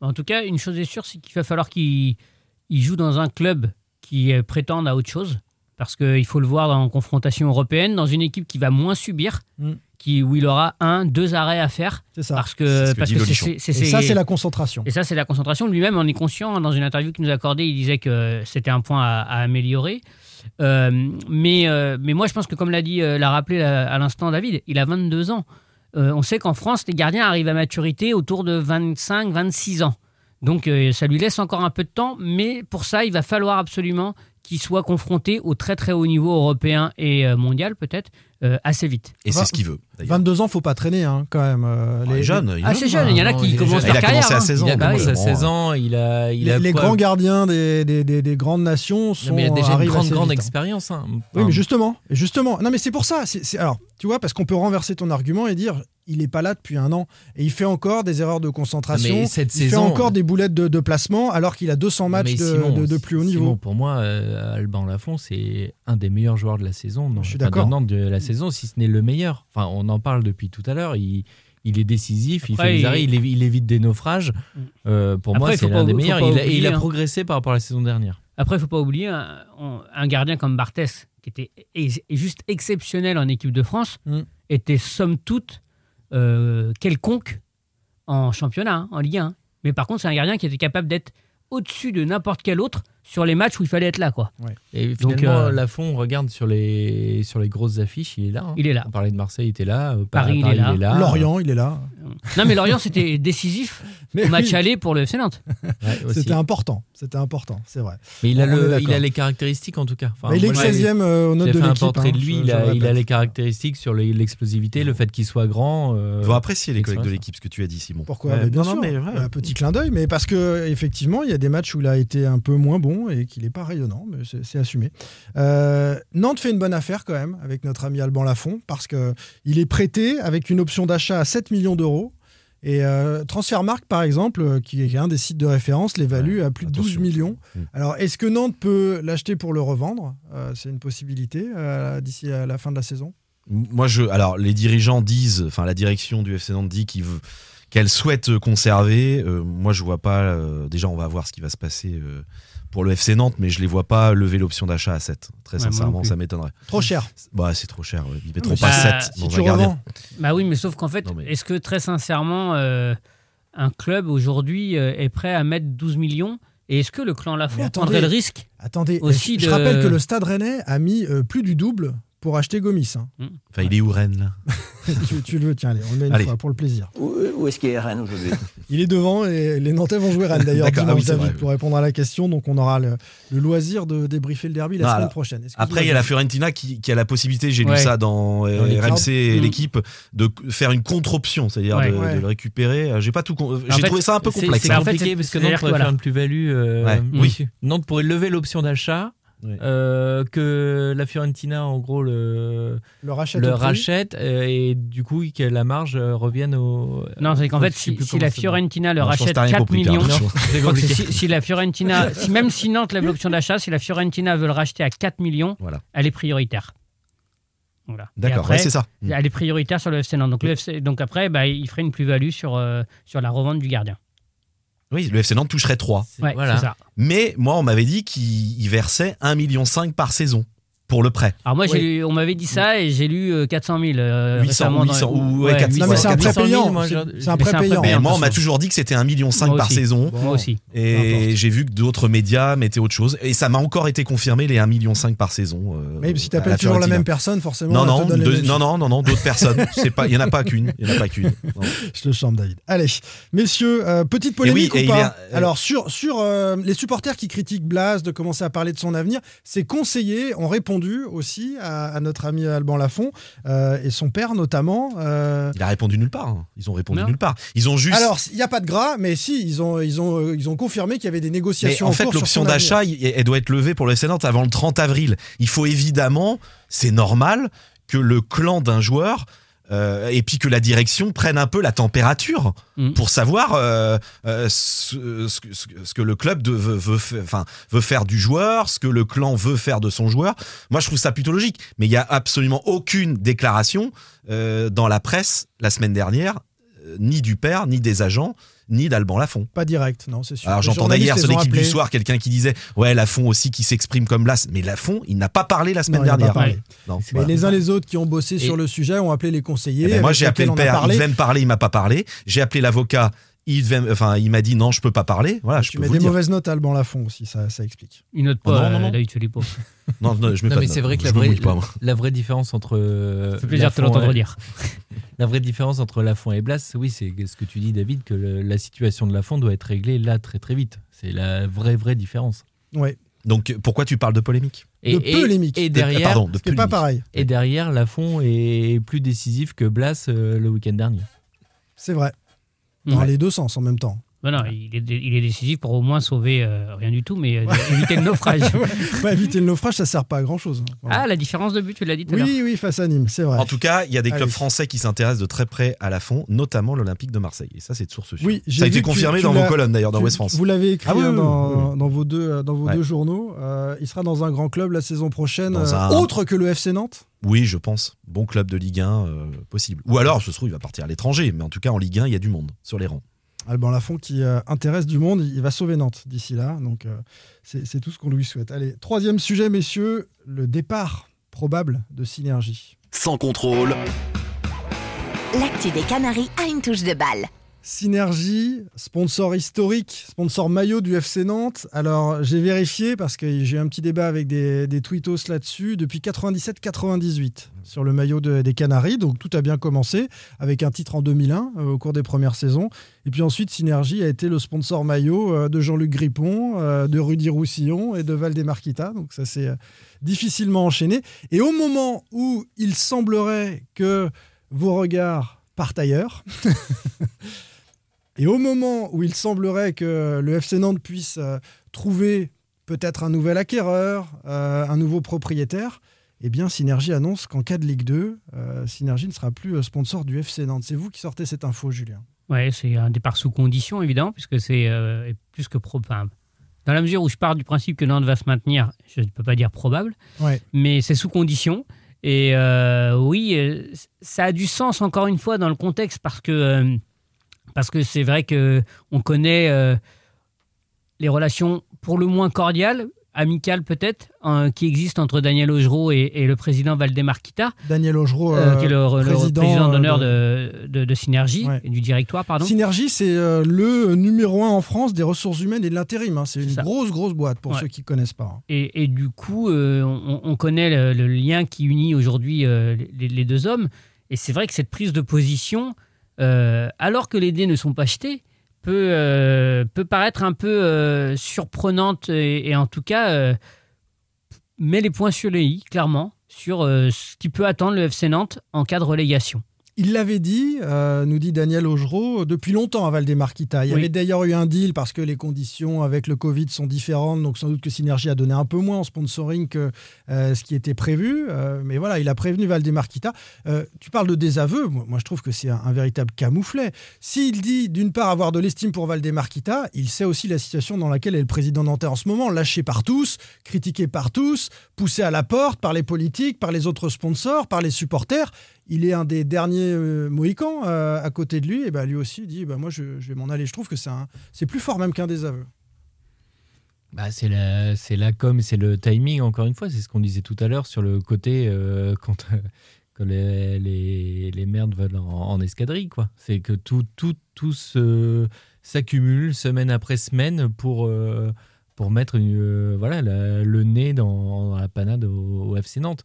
En tout cas, une chose est sûre, c'est qu'il va falloir qu'il il joue dans un club qui euh, prétende à autre chose. Parce qu'il faut le voir en confrontation européenne, dans une équipe qui va moins subir, Mm. Qui, où il aura un, deux arrêts à faire. C'est ça. Parce que ce que parce dit que c'est- Et ça, c'est la concentration. Et ça, c'est la concentration. Lui-même en est conscient. Dans une interview qu'il nous a accordée, il disait que c'était un point à, à améliorer. Euh, mais, euh, mais moi, je pense que, comme l'a dit, euh, l'a rappelé à l'instant David, il a 22 ans. Euh, on sait qu'en France, les gardiens arrivent à maturité autour de 25-26 ans. Donc, euh, ça lui laisse encore un peu de temps. Mais pour ça, il va falloir absolument qu'il soit confronté au très très haut niveau européen et euh, mondial, peut-être, euh, assez vite. Et c'est ce qu'il veut. d'ailleurs. 22 ans, faut pas traîner hein, quand même. euh, Ah, il est jeune. il est Assez jeune, bah, il y en a qui commencent leur Il a carrière. commencé à hein. 16 ans, Il a Bah commencé à bon, 16 ans, il a, il a les, les grands gardiens des, des- des- des grandes nations sont Non, mais il y a déjà une grande, grande vite, hein. expérience. hein. Oui, mais justement, justement. Non, mais c'est pour ça. c'est c'est- alors, tu vois, parce qu'on peut renverser ton argument et dire, il est pas là depuis un an et il fait encore des erreurs de concentration. Mais cette il fait encore des boulettes de, de placement alors qu'il a 200 matchs de, Simon, de- de plus haut niveau. Simon, pour moi, euh, Alban Lafont, c'est un des meilleurs joueurs de la saison. Non, Je suis d'accord. de la saison, si ce n'est le meilleur. Enfin, on en parle depuis tout à l'heure. Il, il est décisif, il fait il- arrêts, il, évi- il évite des naufrages. Euh, pour Après, moi, c'est l'un des meilleurs. Il a, et il a hein. progressé par rapport à la saison dernière. Après, il faut pas oublier un, gardien comme Barthès, qui était juste exceptionnel en équipe de France, Mm. était somme toute euh, quelconque en championnat, hein, en Ligue 1. Mais par contre, c'est un gardien qui était capable d'être au-dessus de n'importe quel autre sur les matchs où il fallait être là. Quoi. Et Donc, finalement, euh, Lafont, on regarde sur les, sur les grosses affiches, il est là. hein. Il est là. On parlait de Marseille, il était là. euh, Paris, il est là. Lorient, il est là. Non, mais Lorient, c'était décisif Mais au match oui, aller pour le FC Nantes. Ouais. C'était important. C'était important, c'est vrai. Mais il a, le, il a les caractéristiques en tout cas. Enfin, Mais il est moi, que j'ai- 16e euh, aux notes J'ai de un l'équipe. portrait de hein, lui, je- il, a, il les caractéristiques sur l'explosivité, le fait qu'il soit grand. euh, Il faut apprécier les collègues de l'équipe, ce que tu as dit, Simon. Pourquoi? Ouais. Bien sûr. ouais. Un petit clin d'œil, mais parce que effectivement, il y a des matchs où il a été un peu moins bon et qu'il n'est pas rayonnant, mais c'est assumé. Euh, Nantes fait une bonne affaire quand même avec notre ami Alban Lafont parce que il est prêté avec une option d'achat à 7 millions d'euros. Et euh, Transfermarkt, par exemple, euh, qui est un des sites de référence, l'évalue à plus de 12 attention. millions. Mm. Alors, est-ce que Nantes peut l'acheter pour le revendre? Euh, C'est une possibilité euh, d'ici à la fin de la saison? Moi, je, alors, les dirigeants disent, enfin, la direction du FC Nantes dit qu'il veut- qu'elle souhaite conserver. Euh, moi, je vois pas. euh, déjà, on va voir ce qui va se passer euh, pour le FC Nantes, mais je les vois pas lever l'option d'achat à 7. Très Ouais, sincèrement, ça m'étonnerait. Trop cher. Bah, c'est trop cher. ouais. Ils mettront pas si- 7 Si dans Bah oui, mais sauf qu'en fait, mais- est-ce que très sincèrement, euh, un club aujourd'hui euh, est prêt à mettre 12 millions Et est-ce que le clan Lafont attendez. prendrait le risque attendez, Aussi je de- rappelle que le Stade Rennais a mis euh, plus du double pour acheter Gomis. hein. Enfin, il est où Rennes là tu, tu le veux, tiens, allez, on le met une Allez. fois pour le plaisir. Où, où est-ce qu'il est Rennes aujourd'hui? Il est devant et les Nantais vont jouer Rennes d'ailleurs D'accord, ah oui, c'est David, vrai. pour répondre à la question. Donc on aura le, le loisir de débriefer le derby la semaine prochaine. Après, il y a la Fiorentina qui, qui a la possibilité, j'ai lu ça dans, euh, Dans RMC et Mm. l'équipe, de faire une contre-option, c'est-à-dire Ouais. de, Ouais. de le récupérer. Euh, J'ai pas tout, con- j'ai fait, trouvé ça un peu complexe. C'est en fait, compliqué parce que c'est-à-dire Nantes que pourrait faire une plus-value. euh, oui. Nantes pourrait lever l'option d'achat. Euh, que la Fiorentina en gros le, le rachète. le euh, et du coup que la marge euh, revienne au Non, c'est qu'en fait, si, la Fiorentina le Non, rachète t'as rien 4 compris, Pierre. millions, Non. Si, si la Fiorentina, si, même si Nantes lève l'option d'achat, si la Fiorentina veut le racheter à 4 millions, Voilà. elle est prioritaire. Voilà. D'accord, après, ouais, c'est ça. Elle est prioritaire sur le FC Nantes. Donc, le FC donc après, bah, il ferait une plus-value sur, euh, sur la revente du gardien. Oui, le FC Nantes toucherait 3. C'est- Ouais, voilà. ça. Mais moi, on m'avait dit qu'il il versait 1,5 million par saison pour le prêt. Alors moi, j'ai Ouais. lu- on m'avait dit ça et j'ai lu euh, 400 000. euh, 800 récemment ou dans- 800 ou- ouais, 400. Non, mais c'est un Ouais, prêt 400 000, payant. moi, C'est un mais c'est un prêt prêt payant. Mais moi, on m'a toujours dit que c'était 1,5 million par saison. Moi aussi. Et j'ai vu que d'autres médias mettaient autre chose. Et ça m'a encore été confirmé les 1,5 million par saison. euh, Mais si t'appelles toujours la même personne, forcément, Non, non, te deux- non, non, non, non, d'autres personnes. C'est pas, il y en a pas qu'une. Il y en a pas qu'une. Je te chante, David. Allez, messieurs, euh, petite polémique oui, ou pas euh, Alors, sur, sur les supporters qui critiquent Blas de commencer à parler de son avenir, ses conseillers ont répondu répondu aussi à, à notre ami Alban Lafont euh, et son père notamment. euh, Il a répondu nulle part. hein. Ils ont répondu Non. nulle part. Ils ont juste. Alors, il n'y a pas de gras, mais si, ils ont, ils ont, euh, ils ont confirmé qu'il y avait des Mais négociations en fait, l'option d'achat, elle doit être levée pour le FC Nantes avant le 30 avril. Il faut évidemment, c'est normal, que le clan d'un joueur euh, et puis que la direction prenne un peu la température Mm. pour savoir euh, euh, ce, ce que- ce le club de- veut, veut, fa- enfin, veut faire du joueur, ce que le clan veut faire de son joueur. Moi, je trouve ça plutôt logique. Mais il n'y a absolument aucune déclaration dans la presse la semaine dernière, ni du père, ni des agents, ni d'Alban Lafont. Pas direct, non, c'est sûr. Alors j'entendais hier sur l'équipe du soir quelqu'un qui disait ouais Lafont aussi qui s'exprime comme Blas mais Lafont il n'a pas parlé la semaine Non, il n'a pas dernière. parlé. Ouais. Non, Mais voilà. les uns les autres qui ont bossé Et- sur le sujet ont appelé les conseillers. Eh ben, moi j'ai appelé le on a père, parlé. il devait me parler, il m'a pas parlé. J'ai appelé l'avocat, il devait, enfin il m'a dit non je peux pas parler. Voilà, je Tu peux mets vous des dire. mauvaises notes à Alban Lafont aussi, ça, ça explique. Il note Oh, pas non, non, non. euh, David Filippo. Non, non, je mets Non, pas mais de c'est vrai que Je la me vraie, mouille pas, moi. la vraie différence entre. euh, Ça fait plaisir de te l'entendre et- dire. La vraie différence entre Lafont et Blas, oui, c'est ce que tu dis, David, que le- la situation de Lafont doit être réglée là très très vite. C'est la vraie vraie différence. Ouais. Donc pourquoi tu parles de polémique Et, De polémique. Et, De- derrière, pardon, de Ce qui n'est pas polémique. pareil. et derrière, Lafont est plus décisif que Blas euh, le week-end dernier. C'est vrai. Dans Ouais. les deux sens en même temps. Ben non, il est, il est décisif pour au moins sauver euh, rien du tout, mais euh, éviter le naufrage. Ouais, éviter le naufrage, ça sert pas à grand chose. Ah, la différence de but, tu l'as dit tout à l'heure. oui, oui, face à Nîmes, c'est vrai. En tout cas, il y a des clubs Allez. français qui s'intéressent de très près à Lafont, notamment l'Olympique de Marseille. Et ça, c'est de source sûre. Oui, j'ai ça a vu été tu- confirmé tu dans vos colonnes d'ailleurs dans West France. Vous l'avez écrit Ah oui, hein, oui, dans, oui. dans vos deux, euh, dans vos Ouais. deux journaux. Euh, il sera dans un grand club la saison prochaine, Dans euh, un- autre que le FC Nantes. Oui, je pense. Bon club de Ligue 1 euh, possible. Ou alors, je se trouve, il va partir à l'étranger. Mais en tout cas, en Ligue 1, il y a du monde sur les rangs. Alban Lafont qui euh, intéresse du monde, il va sauver Nantes d'ici là. Donc euh, c'est c'est tout ce qu'on lui souhaite. Allez, troisième sujet, messieurs, le départ probable de Synergie. Sans contrôle, L'actu des Canaries a une touche de balle. Synergie, sponsor historique, sponsor maillot du FC Nantes. Alors j'ai vérifié parce que j'ai eu un petit débat avec des, tweetos là-dessus depuis 97-98 sur le maillot de- des Canaries. Donc tout a bien commencé avec un titre en 2001 euh, au cours des premières saisons. Et puis ensuite Synergie a été le sponsor maillot euh, de Jean-Luc Grippon, euh, de Rudy Roussillon et de Valdemarquita. Donc ça s'est difficilement enchaîné. Et au moment où il semblerait que vos regards partent ailleurs, et au moment où il semblerait que le FC Nantes puisse euh, trouver peut-être un nouvel acquéreur, euh, un nouveau propriétaire, eh bien Synergie annonce qu'en cas de Ligue 2, euh, Synergie ne sera plus euh, sponsor du FC Nantes. C'est vous qui sortez cette info, Julien. Ouais, c'est un départ sous condition, évidemment, puisque c'est euh, plus que probable. Dans la mesure où je pars du principe que Nantes va se maintenir, je ne peux pas dire probable, Ouais. mais c'est sous condition. Et oui, ça a du sens, encore une fois, dans le contexte, parce que parce que c'est vrai que on connaît euh, les relations pour le moins cordiales, amicales peut-être, hein, qui existent entre Daniel Augereau et, et le président Valdemar Kita. Daniel Augereau, Euh, qui est le, le président, président, euh, d'honneur de, de, de Synergie, Ouais. du directoire, pardon. Synergie, c'est le numéro un en France des ressources humaines et de l'intérim. hein. C'est une ça. grosse, grosse boîte pour Ouais. ceux qui ne connaissent pas. hein. Et, et du coup, on, on connaît le, le lien qui unit aujourd'hui les, les deux hommes. Et c'est vrai que cette prise de position, euh, alors que les dés ne sont pas jetés, peut, euh, paraître un peu euh, surprenante et, et en tout cas met les points sur les i, clairement, sur ce qui peut attendre le FC Nantes en cas de relégation. Il l'avait dit, euh, nous dit Daniel Augereau, depuis longtemps à Valdemarquita. Il y Oui. avait d'ailleurs eu un deal parce que les conditions avec le Covid sont différentes, donc sans doute que Synergie a donné un peu moins en sponsoring que euh, ce qui était prévu. Euh, mais voilà, il a prévenu Valdemarquita. Tu parles de désaveu, moi, moi, je trouve que c'est un, un véritable camouflet. S'il dit d'une part avoir de l'estime pour Valdemarquita, il sait aussi la situation dans laquelle est le président nantais en ce moment, lâché par tous, critiqué par tous, poussé à la porte par les politiques, par les autres sponsors, par les supporters il est un des derniers euh, Mohicans euh, à côté de lui, et ben lui aussi dit bah, Moi je, vais m'en aller. Je trouve que c'est c'est plus fort même qu'un désaveu. Bah, c'est la, c'est la com, c'est le timing, encore une fois. C'est ce qu'on disait tout à l'heure sur le côté euh, quand, quand les, les, merdes veulent en, escadrille. quoi. C'est que tout, tout, tout se- s'accumule semaine après semaine pour, pour mettre voilà, le nez dans, la panade au FC Nantes.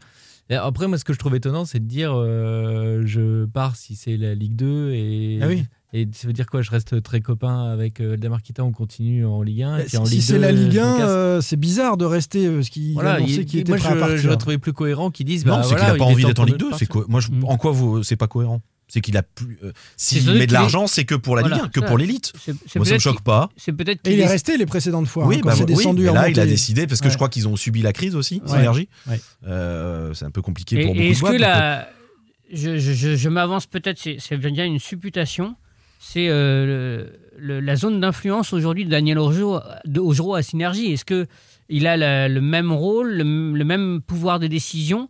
Après, moi, ce que je trouve étonnant, c'est de dire euh, je pars si c'est la Ligue 2 et, Ah oui. Et ça veut dire quoi Je reste très copain avec euh, Damarquita, on continue en Ligue 1. et puis en si Ligue c'est 2, la Ligue je me 1, casse. euh, c'est bizarre de rester euh, ce Voilà, annonçait il- qu'il était moi, prêt à je- partir. j'aurais trouvé plus cohérent qu'ils disent Non, bah, c'est voilà, qu'il a pas envie d'être en Ligue nous 2. de C'est quoi Moi, je- Mm. en quoi vous, c'est pas cohérent? C'est qu'il a plus. euh, S'il met de l'argent, c'est que pour la Ligue Voilà, 1, que ça. pour l'élite. Moi, ça me choque pas. c'est peut-être Et il est est- resté les précédentes fois. Oui, hein, quand bah, c'est oui, descendu mais et là, il a décidé parce que Ouais. je crois qu'ils ont subi la crise aussi, Ouais. Synergie. Ouais. Euh, c'est un peu compliqué Et, pour et beaucoup de est-ce que la, je, je- m'avance peut-être, c'est c'est bien une supputation, c'est euh, le- le- la zone d'influence aujourd'hui de Daniel Augereau, à Synergie. Est-ce que il a la- le même rôle, le, le même pouvoir de décision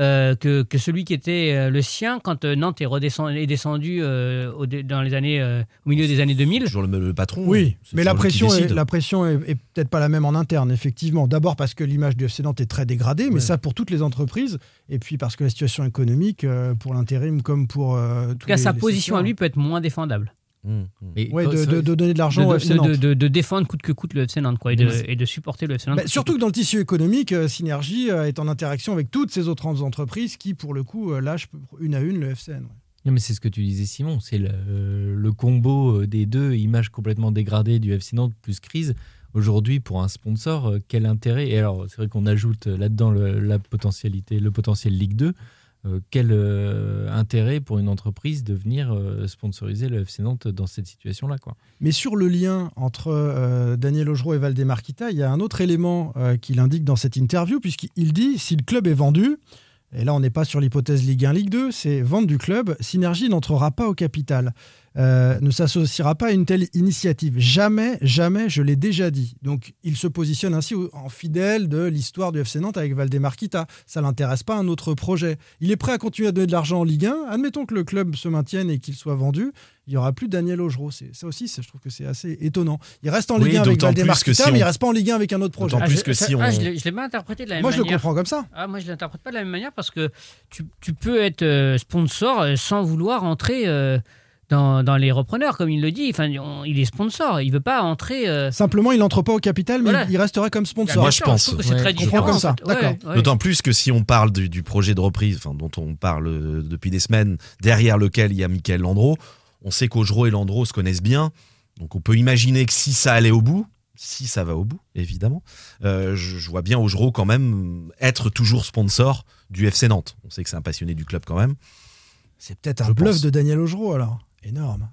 euh, que, que celui qui était euh, le sien quand euh, Nantes est, redescend- est descendu euh, au, dans les années, euh, au milieu des années 2000 Toujours le, le patron. Oui, c'est mais la pression, est, la pression est, est peut-être pas la même en interne, effectivement. D'abord parce que l'image du FC Nantes est très dégradée, mais Ouais. ça pour toutes les entreprises. Et puis parce que la situation économique, euh, pour l'intérim comme pour. euh, En tout cas, sa position à lui peut être moins défendable. Mmh, mmh. Ouais, de, de- de donner de De, l'argent au de- FC de- Nantes. de- de défendre coûte que coûte le FC Nantes quoi, et, de, Ouais. et de supporter le FC Nantes. Bah, surtout coûte. que dans le tissu économique, euh, Synergie euh, est en interaction avec toutes ces autres entreprises qui, pour le coup, euh, lâchent une à une le FCN. ouais. Non, mais c'est ce que tu disais, Simon. C'est le, le combo des deux, image complètement dégradée du FC Nantes plus crise. Aujourd'hui, pour un sponsor, quel intérêt? Et alors, c'est vrai qu'on ajoute là-dedans le, la potentialité, le potentiel Ligue 2. Euh, quel euh, intérêt pour une entreprise de venir euh, sponsoriser le FC Nantes dans cette situation-là. Mais sur le lien entre Daniel Augereau et Valdemarquita, il y a un autre élément qu'il indique dans cette interview, puisqu'il dit si le club est vendu, et là on n'est pas sur l'hypothèse Ligue 1, Ligue 2, c'est vente du club, Synergie n'entrera pas au capital, euh, ne s'associera pas à une telle initiative. Jamais, jamais, je l'ai déjà dit. Donc il se positionne ainsi en fidèle de l'histoire du FC Nantes avec Valdemarquita. Ça l'intéresse pas un autre projet. Il est prêt à continuer à donner de l'argent en Ligue 1. Admettons que le club se maintienne et qu'il soit vendu il n'y aura plus Daniel Augereau. C'est- Ça aussi, je trouve que c'est assez étonnant. Il reste en Oui, Ligue 1 avec que si mais il reste pas en Ligue 1 avec un autre projet. Ah, plus je- que ça- si on- ah, je l'ai pas interprété de la même Moi, je le manière. comprends comme ça. Ah, moi, je ne l'interprète pas de la même manière parce que tu, tu peux être euh, sponsor euh, sans vouloir entrer euh, dans, dans les repreneurs, comme il le dit. Enfin, on- il est sponsor, il veut pas entrer. euh, Simplement, il n'entre pas au capital, mais Voilà. il resterait comme sponsor. Moi, je pense. trouve que c'est Ouais, très différent. comme ça. Ouais, ouais. D'autant plus que si on parle du, du projet de reprise, enfin, dont on parle depuis des semaines, derrière lequel il y a Michael Landreau, on sait qu'Augereau et Landreau se connaissent bien. Donc on peut imaginer que si ça allait au bout, si ça va au bout, évidemment, euh, je, je vois bien Augereau quand même être toujours sponsor du FC Nantes. On sait que c'est un passionné du club quand même. C'est peut-être un Je bluff pense. de Daniel Augereau, alors. Énorme.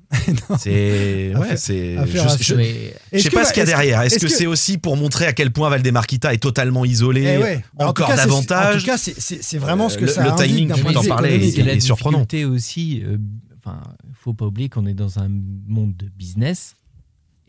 C'est. Ouais, c'est. Je, je-. Mais- je Est-ce sais que- pas ce qu'il y a derrière. Est-ce que, que- c'est aussi pour montrer à quel point Valdemarquita est totalement isolé, Eh. En encore cas, c'est- En davantage tout cas, c'est- vraiment ce que Euh, le- ça le timing, d'un point de vue économique. C'est il la est surprenant. difficulté aussi. euh, Enfin, faut pas oublier qu'on est dans un monde de business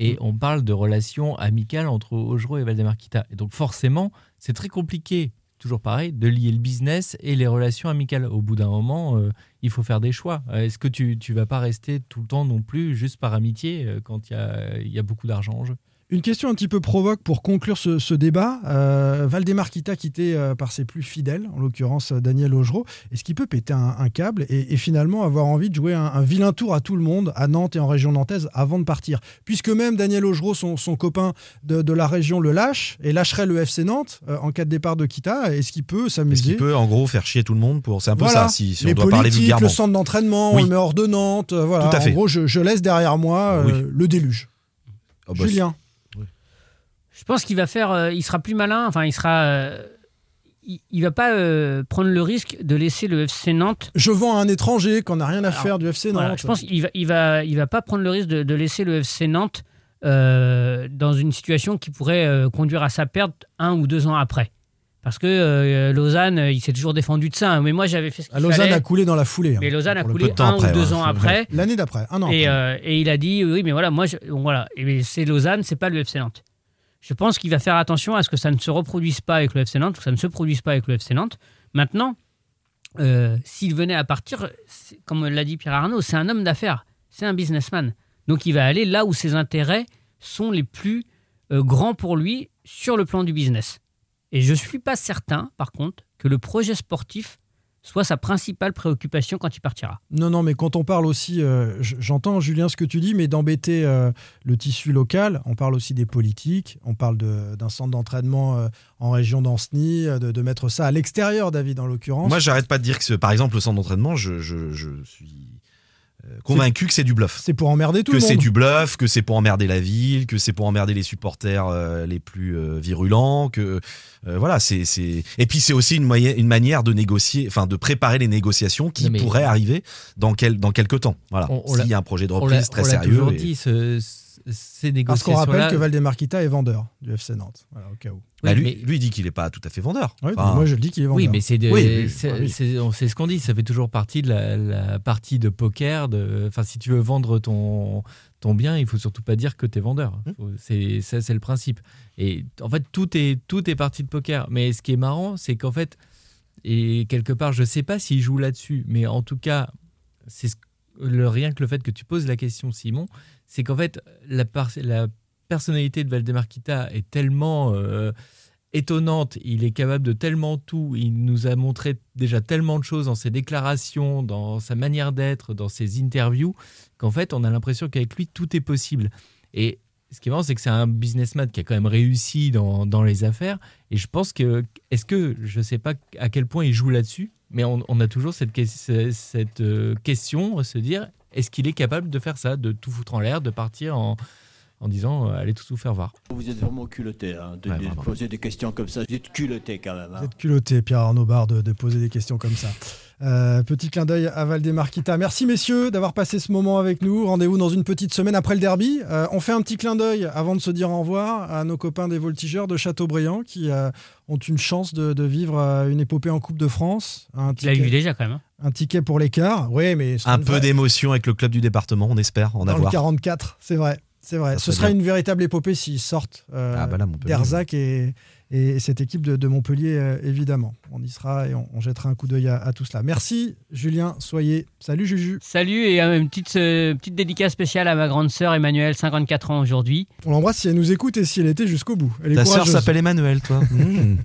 et on parle de relations amicales entre Augereau et Valdemarquita. Et donc forcément, c'est très compliqué, toujours pareil, de lier le business et les relations amicales. Au bout d'un moment, euh, il faut faire des choix. Euh, Est-ce que tu tu vas pas rester tout le temps non plus juste par amitié euh, quand il y a, il y a beaucoup d'argent en jeu? Une question un petit peu provoque pour conclure ce, ce débat. Euh, Valdemarquita quitté euh, par ses plus fidèles, en l'occurrence euh, Daniel Augereau, est-ce qu'il peut péter un, un câble et, et finalement avoir envie de jouer un, un vilain tour à tout le monde, à Nantes et en région nantaise, avant de partir? Puisque même Daniel Augereau, son, son copain de, de la région, le lâche et lâcherait le FC Nantes euh, en cas de départ de Kita, est-ce qu'il peut Est-ce s'amuser? qu'il peut en gros faire chier tout le monde pour C'est un peu Voilà. ça, si, si on doit parler vulgairement. le centre d'entraînement, Oui. on le met hors de Nantes. euh, voilà. Tout à fait. En gros, je, je laisse derrière moi Oui. le déluge. Oh, bah, Julien. Je pense qu'il va faire. euh, il sera plus malin. Enfin, il sera. euh, il, il va pas euh, prendre le risque de laisser le FC Nantes. Je vends à un étranger qu'on n'a rien à Alors, faire du FC Nantes. Voilà, je pense qu'il va, il va, il va pas prendre le risque de, de laisser le FC Nantes euh, dans une situation qui pourrait euh, conduire à sa perte un ou deux ans après. Parce que euh, Lausanne, il s'est toujours défendu de ça. hein. Mais moi, j'avais fait ce Ah, qu'il Lausanne fallait. a coulé dans la foulée. hein, mais Lausanne a coulé un après, ou deux ouais. ans après. L'année d'après, un an. Et, après. euh, et il a dit oui, mais voilà, moi, je- bon, voilà, et c'est Lausanne, c'est pas le FC Nantes. Je pense qu'il va faire attention à ce que ça ne se reproduise pas avec le FC Nantes, que ça ne se produise pas avec le FC Nantes. Maintenant, euh, s'il venait à partir, comme l'a dit Pierre Arnaud, c'est un homme d'affaires, c'est un businessman. Donc il va aller là où ses intérêts sont les plus euh, grands pour lui sur le plan du business. Et je ne suis pas certain, par contre, que le projet sportif soit sa principale préoccupation quand il partira. Non, non, mais quand on parle aussi, euh, j'entends Julien ce que tu dis, mais d'embêter euh, le tissu local, on parle aussi des politiques, on parle de- d'un centre d'entraînement euh, en région d'Anceny, de, de mettre ça à l'extérieur, David, en l'occurrence. Moi, j'arrête pas de dire que, par exemple, le centre d'entraînement, je, je- je suis convaincu que c'est du bluff. C'est pour emmerder tout que le monde. c'est du bluff, que c'est pour emmerder la ville, que c'est pour emmerder les supporters euh, les plus euh, virulents, que euh, voilà, c'est c'est et puis c'est aussi une, moyen- une manière de négocier, enfin de préparer les négociations qui mais- pourraient arriver dans quel dans quelques temps. Voilà, s'il y a un projet de On reprise très on l'a sérieux. toujours et- dit, ce- ce- ces Parce qu'on rappelle que Valdemarquita est vendeur du FC Nantes. Voilà, au cas où. Bah, lui, mais- lui il dit qu'il est pas tout à fait vendeur. Oui, Enfin, moi je le dis qu'il est vendeur. Oui, mais c'est de- Oui, ah oui. ce qu'on dit. Ça fait toujours partie de la, la partie de poker. De, enfin, si tu veux vendre ton ton bien, il faut surtout pas dire que tu es vendeur. Mmh. Faut- C'est ça, c'est le principe. Et en fait, tout est tout est partie de poker. Mais ce qui est marrant, c'est qu'en fait, et quelque part, je sais pas s'il joue là-dessus, mais en tout cas, c'est ce- le rien que le fait que tu poses la question, Simon, c'est qu'en fait, la, personnalité de Valdemarquita est tellement euh, étonnante, il est capable de tellement tout, il nous a montré déjà tellement de choses dans ses déclarations, dans sa manière d'être, dans ses interviews, qu'en fait, on a l'impression qu'avec lui, tout est possible. Et ce qui est marrant, c'est que c'est un businessman qui a quand même réussi dans, dans les affaires. Et je pense que, est-ce que, je ne sais pas à quel point il joue là-dessus, mais on, a toujours cette, cette euh, question, se dire, est-ce qu'il est capable de faire ça, de tout foutre en l'air, de partir en, en disant, euh, allez tout vous faire voir Vous êtes vraiment culotté hein, de, Ouais, de vraiment. poser des questions comme ça. Vous êtes culotté quand même. hein. Vous êtes culotté, Pierre Arnaud Bar, de, de poser des questions comme ça. Euh, petit clin d'œil à Valdemarquita. Merci messieurs d'avoir passé ce moment avec nous. Rendez-vous dans une petite semaine après le derby. Euh, on fait un petit clin d'œil avant de se dire au revoir à nos copains des voltigeurs de Châteaubriand qui euh, ont une chance de, de vivre une épopée en Coupe de France. Un Tu l'as vu ticket, déjà quand même. hein. un ticket pour l'écart. Oui, mais un peu d'émotion avec le club du département, on espère en dans le avoir. 44, c'est vrai. C'est vrai. Ça Ce serait bien. une véritable épopée s'ils sortent euh, Ah bah là, Montpellier. d'Erzac et, et cette équipe de, de Montpellier, euh, évidemment. On y sera et on, on jettera un coup d'œil à, à tout cela. Merci, Julien Soyez. Salut, Juju. Salut et une petite, euh, petite dédicace spéciale à ma grande sœur Emmanuelle, 54 ans aujourd'hui. On l'embrasse si elle nous écoute et si elle était jusqu'au bout. Elle est Ta sœur s'appelle Emmanuel, toi. Mmh.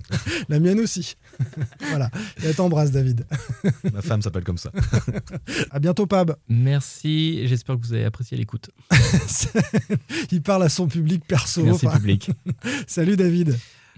La mienne aussi. voilà. Et elle t'embrasse, David. Ma femme s'appelle comme ça. À bientôt, Pab. Merci, j'espère que vous avez apprécié l'écoute. Il parle à son public perso. Merci Enfin, public. Salut, David.